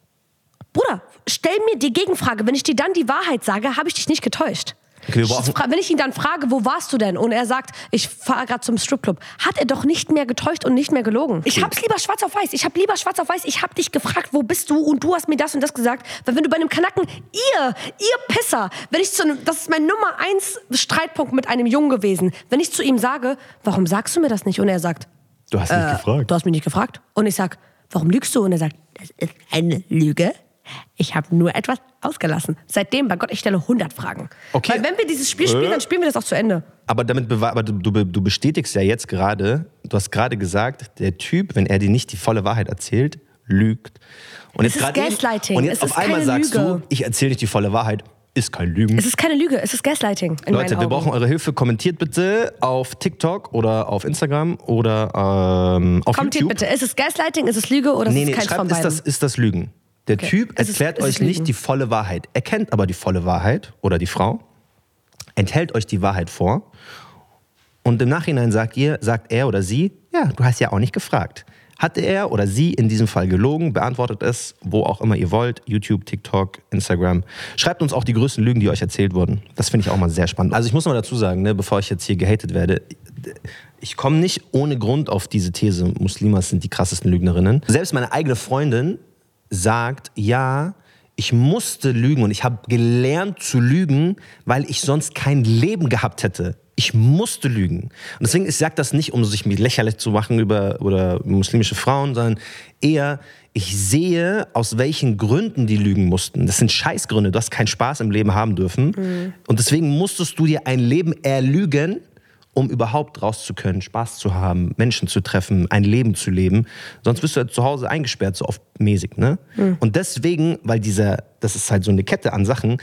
Bruder, stell mir die Gegenfrage. Wenn ich dir dann die Wahrheit sage, habe ich dich nicht getäuscht. Okay, Wenn ich ihn dann frage, wo warst du denn? Und er sagt, ich fahre gerade zum Stripclub, hat er doch nicht mehr getäuscht und nicht mehr gelogen. Ich hab's lieber schwarz auf weiß. Ich hab lieber schwarz auf weiß. Ich hab dich gefragt, wo bist du? Und du hast mir das und das gesagt. Weil wenn du bei einem Kanacken, ihr, ihr Pisser, wenn ich zu einem, das ist mein Nummer eins Streitpunkt mit einem Jungen gewesen. Wenn ich zu ihm sage, warum sagst du mir das nicht? Und er sagt, Du hast nicht gefragt. Du hast mich nicht gefragt. Und ich sag, warum lügst du? Und er sagt, das ist eine Lüge. Ich habe nur etwas ausgelassen. Seitdem, bei Gott, ich stelle 100 Fragen. Okay. Weil wenn wir dieses Spiel spielen, Äh. dann spielen wir das auch zu Ende. Aber damit aber du, du, du bestätigst ja jetzt gerade, du hast gerade gesagt, der Typ, wenn er dir nicht die volle Wahrheit erzählt, lügt. Und Es ist gerade eben- Gaslighting. Und jetzt Es ist auf einmal sagst Lüge. du, ich erzähle nicht die volle Wahrheit. Ist kein Lügen. Es ist keine Lüge, es ist Gaslighting. In Leute, wir brauchen eure Hilfe. Kommentiert bitte auf TikTok oder auf Instagram oder ähm, auf Kommentiert YouTube. bitte, ist es Gaslighting, ist es Lüge oder Nee, ist nee, es keins von schreibt, ist beiden? das, ist das Lügen. Der Okay. Typ erklärt ist euch nicht die volle Wahrheit. Er kennt aber die volle Wahrheit oder die Frau, enthält euch die Wahrheit vor und im Nachhinein sagt ihr, sagt er oder sie, ja, du hast ja auch nicht gefragt. Hatte er oder sie in diesem Fall gelogen, beantwortet es, wo auch immer ihr wollt, YouTube, TikTok, Instagram. Schreibt uns auch die größten Lügen, die euch erzählt wurden. Das finde ich auch mal sehr spannend. Also ich muss mal dazu sagen, ne, bevor ich jetzt hier gehatet werde, ich komme nicht ohne Grund auf diese These, Muslimas sind die krassesten Lügnerinnen. Selbst meine eigene Freundin sagt, ja, ich musste lügen und ich habe gelernt zu lügen, weil ich sonst kein Leben gehabt hätte. Ich musste lügen. Und deswegen, ich sage das nicht, um sich lächerlich zu machen über oder muslimische Frauen, sondern eher, ich sehe, aus welchen Gründen die lügen mussten. Das sind Scheißgründe. Du hast keinen Spaß im Leben haben dürfen. Und deswegen musstest du dir ein Leben erlügen, um überhaupt raus zu können, Spaß zu haben, Menschen zu treffen, ein Leben zu leben. Sonst bist du ja zu Hause eingesperrt, so oft mäßig. Ne? Und deswegen, weil dieser, das ist halt so eine Kette an Sachen,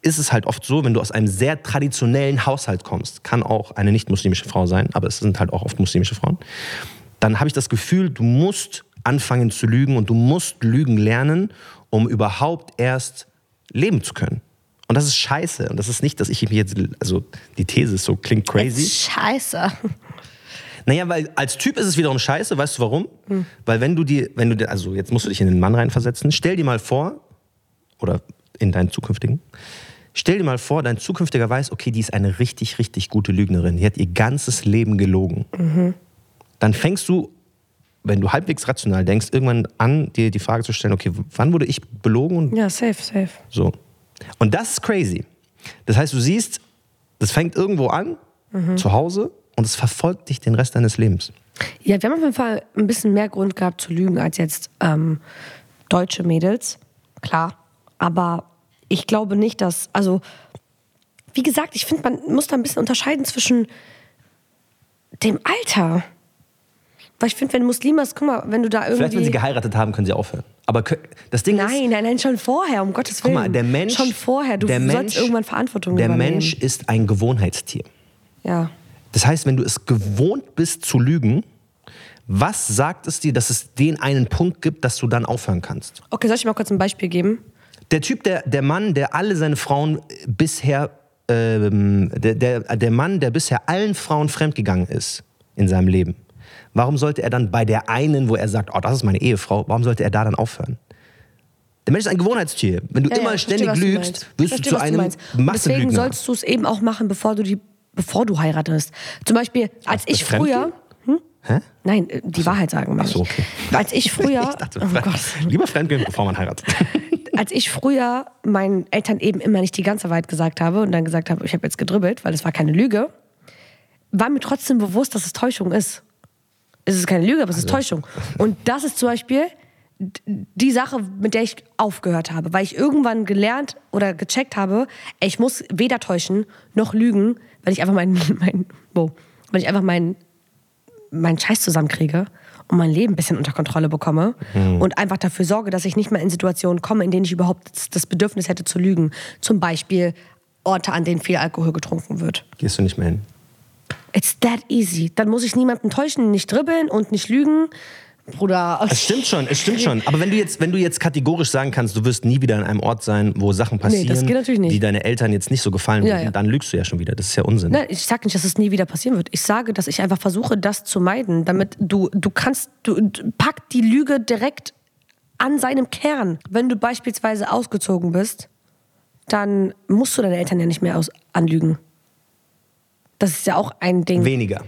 ist es halt oft so, wenn du aus einem sehr traditionellen Haushalt kommst, kann auch eine nicht-muslimische Frau sein, aber es sind halt auch oft muslimische Frauen, dann habe ich das Gefühl, du musst anfangen zu lügen und du musst lügen lernen, um überhaupt erst leben zu können. Und das ist scheiße. Und das ist nicht, dass ich mich jetzt, also die These ist so, klingt crazy. Scheiße. Naja, weil als Typ ist es wiederum scheiße, weißt du warum? Weil wenn du dir, wenn du dir, also jetzt musst du dich in den Mann reinversetzen, stell dir mal vor, oder in deinen zukünftigen, stell dir mal vor, dein zukünftiger weiß, okay, die ist eine richtig, richtig gute Lügnerin, die hat ihr ganzes Leben gelogen. Dann fängst du, wenn du halbwegs rational denkst, irgendwann an, dir die Frage zu stellen, okay, wann wurde ich belogen Ja, safe, safe. so. Und das ist crazy. Das heißt, du siehst, das fängt irgendwo an, zu Hause, und es verfolgt dich den Rest deines Lebens. Ja, wir haben auf jeden Fall ein bisschen mehr Grund gehabt zu lügen als jetzt ähm, deutsche Mädels. Klar. Aber ich glaube nicht, dass, also, wie gesagt, ich finde, man muss da ein bisschen unterscheiden zwischen dem Alter. Weil ich finde, wenn Muslimas, guck mal, wenn du da Vielleicht, wenn sie irgendwie. geheiratet haben, können sie aufhören. Aber das Ding ist, Nein, nein, nein, schon vorher, um Gottes guck Willen. mal, der Mensch, Schon vorher, du der sollst Mensch, irgendwann Verantwortung Der übernehmen. Mensch ist ein Gewohnheitstier. Ja. Das heißt, wenn du es gewohnt bist zu lügen, was sagt es dir, dass es den einen Punkt gibt, dass du dann aufhören kannst? Okay, soll ich mal kurz ein Beispiel geben? Der Typ, der, der Mann, der alle seine Frauen bisher, ähm, der, der, der Mann, der bisher allen Frauen fremdgegangen ist in seinem Leben, warum sollte er dann bei der einen, wo er sagt, oh, das ist meine Ehefrau, warum sollte er da dann aufhören? Der Mensch ist ein Gewohnheitstier. Wenn du Ja, ja, immer verstehe, ständig du lügst, wirst du verstehe, zu du einem meinst. Und Deswegen Massenlügner. sollst du es eben auch machen, bevor du die, bevor du heiratest. Zum Beispiel, als das ich früher. Hm? Hä? Nein, äh, die Wahrheit sagen. Ach so, okay. Als ich früher, Ich dachte, oh Gott, lieber fremdgehen, bevor man heiratet. als ich früher meinen Eltern eben immer nicht die ganze Wahrheit gesagt habe und dann gesagt habe, ich habe jetzt gedribbelt, weil es war keine Lüge, war mir trotzdem bewusst, dass es Täuschung ist. Es ist keine Lüge, aber es ist Also Täuschung. Und das ist zum Beispiel die Sache, mit der ich aufgehört habe, weil ich irgendwann gelernt oder gecheckt habe, ey, ich muss weder täuschen noch lügen, weil ich einfach meinen, mein, wow, weil ich einfach meinen meinen Scheiß zusammenkriege und mein Leben ein bisschen unter Kontrolle bekomme und einfach dafür sorge, dass ich nicht mehr in Situationen komme, in denen ich überhaupt das Bedürfnis hätte zu lügen. Zum Beispiel Orte, an denen viel Alkohol getrunken wird. Gehst du nicht mehr hin? It's that easy. Dann muss ich niemanden täuschen, nicht dribbeln und nicht lügen. Bruder. Es stimmt schon, es stimmt schon. Aber wenn du jetzt, wenn du jetzt kategorisch sagen kannst, du wirst nie wieder an einem Ort sein, wo Sachen passieren, nicht. die deine Eltern jetzt nicht so gefallen Ja, würden, ja. dann lügst du ja schon wieder. Das ist ja Unsinn. Nein, ich sage nicht, dass es nie wieder passieren wird. Ich sage, dass ich einfach versuche, das zu meiden, damit du, du kannst, du du- pack die Lüge direkt an seinem Kern. Wenn du beispielsweise ausgezogen bist, dann musst du deine Eltern ja nicht mehr aus, anlügen. Das ist ja auch ein Ding. Weniger.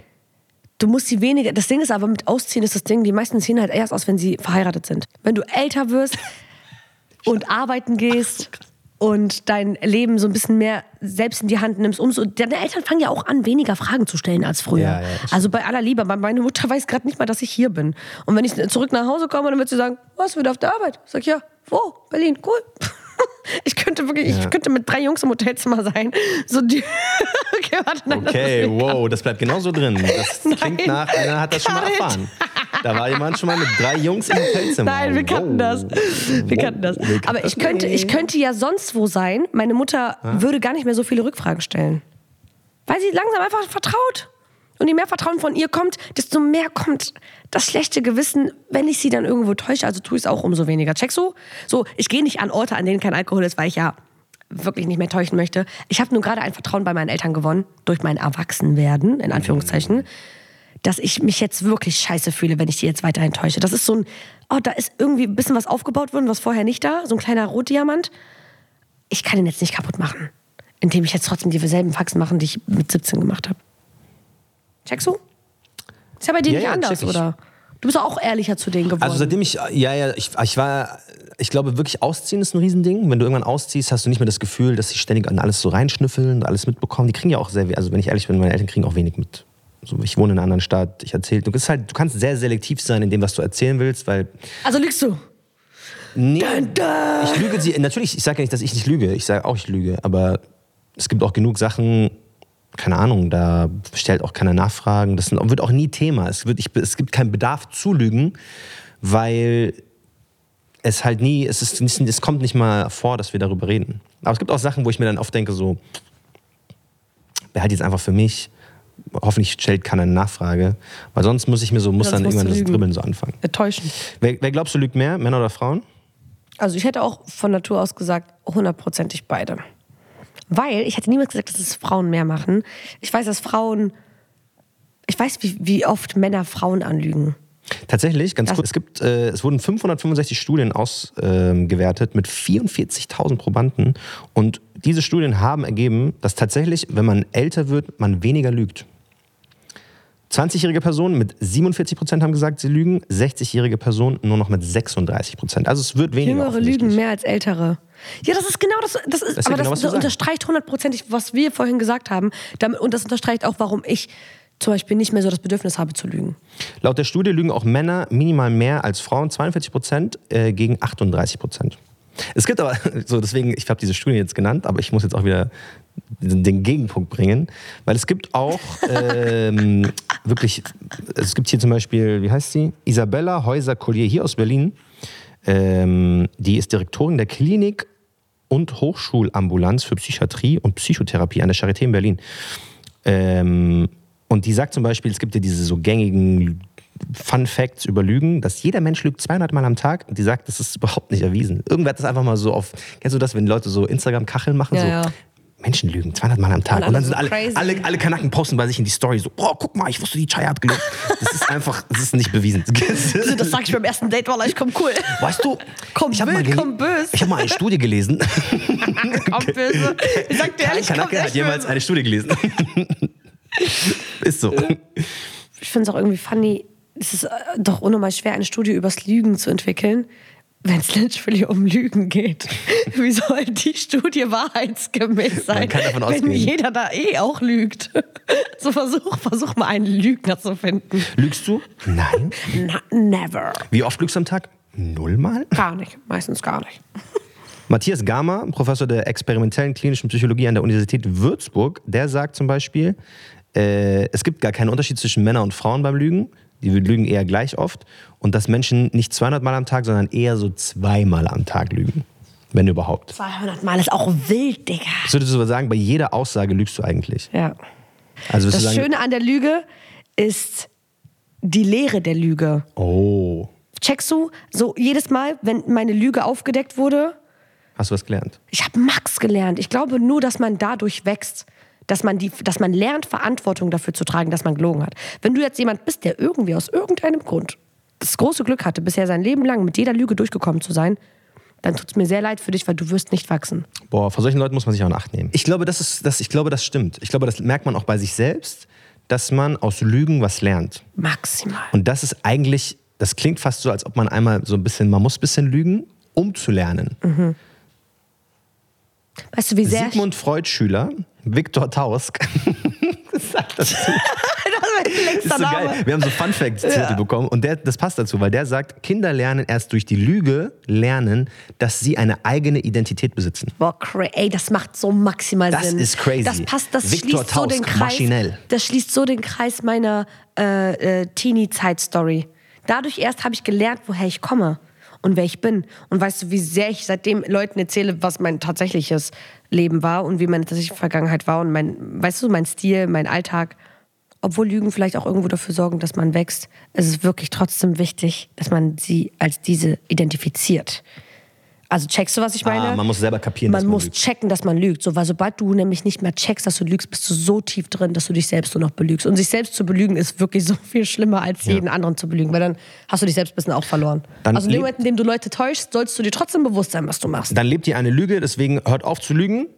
Du musst sie weniger. Das Ding ist aber mit Ausziehen ist das Ding, die meisten ziehen halt erst aus, wenn sie verheiratet sind. Wenn du älter wirst und arbeiten gehst und dein Leben so ein bisschen mehr selbst in die Hand nimmst, umso. Deine Eltern fangen ja auch an, weniger Fragen zu stellen als früher. Ja, ja, also bei aller Liebe, meine Mutter weiß gerade nicht mal, dass ich hier bin. Und wenn ich zurück nach Hause komme, dann wird sie sagen, was, wieder auf der Arbeit? Ich sag, ja, wo? Berlin, cool. Ich könnte wirklich, ich könnte mit drei Jungs im Hotelzimmer sein. So die okay, warte, nein, das Okay, nicht- wow, das bleibt genauso drin. Das klingt Nein. nach, einer hat das schon mal erfahren. Da war jemand schon mal mit drei Jungs im Hotelzimmer. Nein, wir kannten Wow. das. Wir Wow. kannten das. Aber ich könnte, ich könnte ja sonst wo sein. Meine Mutter würde gar nicht mehr so viele Rückfragen stellen. Weil sie langsam einfach vertraut. Und je mehr Vertrauen von ihr kommt, desto mehr kommt das schlechte Gewissen, wenn ich sie dann irgendwo täusche. Also tue ich es auch umso weniger. Checkst du? So, ich gehe nicht an Orte, an denen kein Alkohol ist, weil ich ja wirklich nicht mehr täuschen möchte. Ich habe nur gerade ein Vertrauen bei meinen Eltern gewonnen, durch mein Erwachsenwerden, in Anführungszeichen, dass ich mich jetzt wirklich scheiße fühle, wenn ich die jetzt weiterhin täusche. Das ist so ein, oh, da ist irgendwie ein bisschen was aufgebaut worden, was vorher nicht da, so ein kleiner Rotdiamant. Ich kann ihn jetzt nicht kaputt machen, indem ich jetzt trotzdem dieselben Faxen mache, die ich mit 17 gemacht habe. Checkst du? Ist ja bei dir Ja, nicht ja, anders, oder? Du bist auch ehrlicher zu denen geworden. Also seitdem ich, ja, ja, ich, ich war, ich glaube wirklich ausziehen ist ein Riesending. Wenn du irgendwann ausziehst, hast du nicht mehr das Gefühl, dass sie ständig an alles so reinschnüffeln und alles mitbekommen. Die kriegen ja auch sehr, also wenn ich ehrlich bin, meine Eltern kriegen auch wenig mit. So, ich wohne in einer anderen Stadt, ich erzähle, du, halt, du kannst sehr selektiv sein in dem, was du erzählen willst, weil also lügst du? Nee, ich lüge sie. Natürlich, ich sage ja nicht, dass ich nicht lüge. Ich sage auch, ich lüge. Aber es gibt auch genug Sachen, keine Ahnung, da stellt auch keiner Nachfragen. Das wird auch nie Thema. Es, wird, ich, es gibt keinen Bedarf zu lügen, weil es halt nie, es, ist, es kommt nicht mal vor, dass wir darüber reden. Aber es gibt auch Sachen, wo ich mir dann oft denke, so, behalte jetzt einfach für mich. Hoffentlich stellt keiner eine Nachfrage. Weil sonst muss ich mir so, muss Sonst dann irgendwann das. Dribbeln so anfangen. Äh, Täuschen. Wer, wer glaubst du lügt mehr, Männer oder Frauen? Also ich hätte auch von Natur aus gesagt, hundertprozentig beide. Weil ich hätte niemals gesagt, dass es Frauen mehr machen. Ich weiß, dass Frauen, ich weiß, wie, wie oft Männer Frauen anlügen. Tatsächlich, ganz Das- kurz. Es, gibt, äh, es wurden 565 Studien ausgewertet mit 44.000 Probanden. Und diese Studien haben ergeben, dass tatsächlich, wenn man älter wird, man weniger lügt. 20-jährige Personen mit 47 Prozent haben gesagt, sie lügen. 60-jährige Personen nur noch mit 36 Prozent. Also es wird weniger. Jüngere lügen mehr als ältere. Ja, das ist genau das. das ist, ist ja aber genau, das, das unterstreicht hundertprozentig, was wir vorhin gesagt haben. Damit, und das unterstreicht auch, warum ich zum Beispiel nicht mehr so das Bedürfnis habe zu lügen. Laut der Studie lügen auch Männer minimal mehr als Frauen, 42 Prozent äh, gegen 38 Prozent. Es gibt aber, so deswegen, ich habe diese Studie jetzt genannt, aber ich muss jetzt auch wieder den den Gegenpunkt bringen, weil es gibt auch ähm, wirklich, es gibt hier zum Beispiel, wie heißt sie? Isabella Häuser-Collier hier aus Berlin. Ähm, die ist Direktorin der Klinik und Hochschulambulanz für Psychiatrie und Psychotherapie an der Charité in Berlin. Ähm, und die sagt zum Beispiel, es gibt ja diese so gängigen Fun Facts über Lügen, dass jeder Mensch lügt 200 Mal am Tag und die sagt, das ist überhaupt nicht erwiesen. Irgendwer hat das einfach mal so auf, kennst du das, wenn Leute so Instagram-Kacheln machen? Ja, so, ja. Menschen lügen 200 Mal am Tag. Und Und, dann sind so alle, crazy. alle, alle Kanaken posten bei sich in die Story so, boah, guck mal, ich wusste, die Chai hat gelügt. Das ist einfach, das ist nicht bewiesen. Das sag ich beim ersten Date, Wallah, ich komm cool. Weißt du, Komm ich habe mal, wild, komm bös. ich hab mal eine Studie gelesen. komm böse. Ich sag dir ehrlich, Kanake hat jemals böse. eine Studie gelesen. ist so. Ich finde es auch irgendwie funny, es ist äh, doch unnormal schwer, eine Studie übers Lügen zu entwickeln, wenn es literally um Lügen geht. Wie soll die Studie wahrheitsgemäß sein, kann davon wenn ausgehen. jeder da eh auch lügt? So versuch, versuch mal einen Lügner zu finden. Lügst du? Nein. Na, never. Wie oft lügst du am Tag? Nullmal? Gar nicht, meistens gar nicht. Matthias Gama, Professor der experimentellen klinischen Psychologie an der Universität Würzburg, der sagt zum Beispiel, äh, es gibt gar keinen Unterschied zwischen Männern und Frauen beim Lügen. Die lügen eher gleich oft. Und dass Menschen nicht 200 Mal am Tag, sondern eher so zweimal am Tag lügen. Wenn überhaupt. 200 Mal ist auch wild, Digga. Das würdest du sagen, bei jeder Aussage lügst du eigentlich. Ja. Also Das sagen, Schöne an der Lüge ist die Lehre der Lüge. oh, Checkst du, so jedes Mal, wenn meine Lüge aufgedeckt wurde, hast du was gelernt? ich habe Max gelernt. Ich glaube nur, dass man dadurch wächst. Dass man, die, dass man lernt, Verantwortung dafür zu tragen, dass man gelogen hat. Wenn du jetzt jemand bist, der irgendwie aus irgendeinem Grund das große Glück hatte, bisher sein Leben lang mit jeder Lüge durchgekommen zu sein, dann tut es mir sehr leid für dich, weil du wirst nicht wachsen. Boah, vor solchen Leuten muss man sich auch in Acht nehmen. Ich glaube, das ist, das, ich glaube, das stimmt. Ich glaube, das merkt man auch bei sich selbst, dass man aus Lügen was lernt. Maximal. Und das ist eigentlich, das klingt fast so, als ob man einmal so ein bisschen, man muss ein bisschen lügen, um zu lernen. Weißt du, wie sehr. Sigmund Freud Schüler, Viktor Tausk, sagt dazu. das ist Das so geil. Wir haben so Fun Facts bekommen und der, das passt dazu, weil der sagt, Kinder lernen erst durch die Lüge lernen, dass sie eine eigene Identität besitzen. Boah, ey, das macht so maximal Das Sinn. ist crazy. Das passt, das Viktor schließt so den Tausk, Kreis. maschinell. Das schließt so den Kreis meiner äh, äh, Teenie-Zeit-Story. Dadurch erst habe ich gelernt, woher ich komme und wer ich bin. Und weißt du, wie sehr ich seitdem Leuten erzähle, was mein tatsächliches Leben war und wie meine tatsächliche Vergangenheit war und mein, weißt du, mein Stil, mein Alltag. Obwohl Lügen vielleicht auch irgendwo dafür sorgen, dass man wächst, ist es wirklich trotzdem wichtig, dass man sie als diese identifiziert. Also checkst du, was ich meine? Ah, man muss selber kapieren, Man man muss lügt. checken, dass man lügt. So, weil sobald du nämlich nicht mehr checkst, dass du lügst, bist du so tief drin, dass du dich selbst nur noch belügst. Und sich selbst zu belügen ist wirklich so viel schlimmer, als jeden anderen zu belügen, weil dann hast du dich selbst ein bisschen auch verloren. Dann also in dem Moment, in dem du Leute täuschst, sollst du dir trotzdem bewusst sein, was du machst. Dann lebt ihr eine Lüge, deswegen hört auf zu lügen.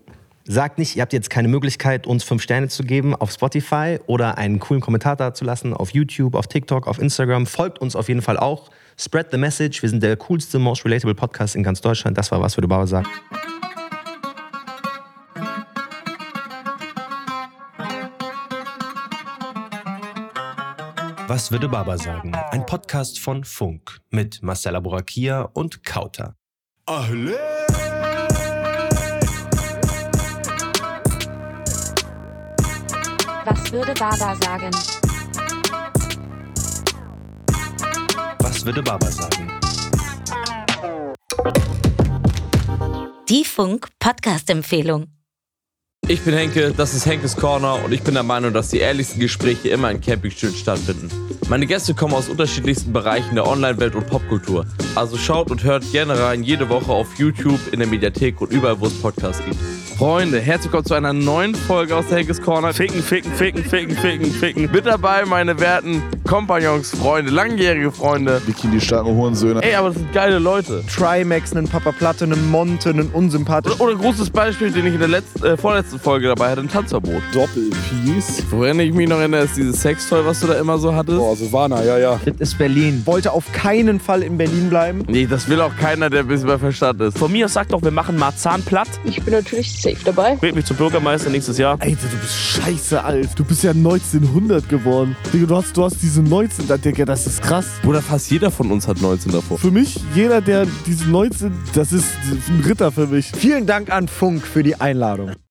Sagt nicht, ihr habt jetzt keine Möglichkeit, uns fünf Sterne zu geben auf Spotify oder einen coolen Kommentar da zu lassen auf YouTube, auf TikTok, auf Instagram. Folgt uns auf jeden Fall auch. Spread the message. Wir sind der coolste, most relatable Podcast in ganz Deutschland. Das war was, würde Bauer sagen. Was würde Baba sagen? Ein Podcast von Funk mit Marcella Borakia und Kauter. Was würde Baba sagen? Was würde Baba sagen? Die Funk-Podcast-Empfehlung. Ich bin Henke, das ist Henkes Corner und ich bin der Meinung, dass die ehrlichsten Gespräche immer in Campingstühlen stattfinden. Meine Gäste kommen aus unterschiedlichsten Bereichen der Online-Welt und Popkultur. Also schaut und hört gerne rein jede Woche auf YouTube, in der Mediathek und überall, wo es Podcasts gibt. Freunde, herzlich willkommen zu einer neuen Folge aus der Henkes Corner. Ficken, ficken, ficken, ficken, ficken, ficken. Mit dabei meine werten Kompagnons, Freunde, langjährige Freunde. Bikini starken Hurensöhne. Ey, aber das sind geile Leute. Trimax, einen Papa Platte, einen Monte, einen unsympathischen. Oder, oder ein großes Beispiel, den ich in der letzten, äh, vorletzten Folge dabei hatte, ein Tanzverbot. Doppelpiece. Woran ich mich noch erinnere, ist dieses Sextoy, was du da immer so hattest. Boah, Silvana, ja, ja. Das ist Berlin. Wollte auf keinen Fall in Berlin bleiben. Nee, das will auch keiner, der ein bisschen bei Verstand ist. Von mir aus sagt doch, wir machen Marzahn platt. Ich bin natürlich safe dabei. Wählt mich zum Bürgermeister nächstes Jahr. Alter, du bist scheiße alt. Du bist ja 1900 geworden. Digga, du hast, du hast diese 19, da, Digga, das ist krass. Bruder, fast jeder von uns hat 19 davor. Für mich, jeder, der diese 19, das ist ein Ritter für mich. Vielen Dank an Funk für die Einladung.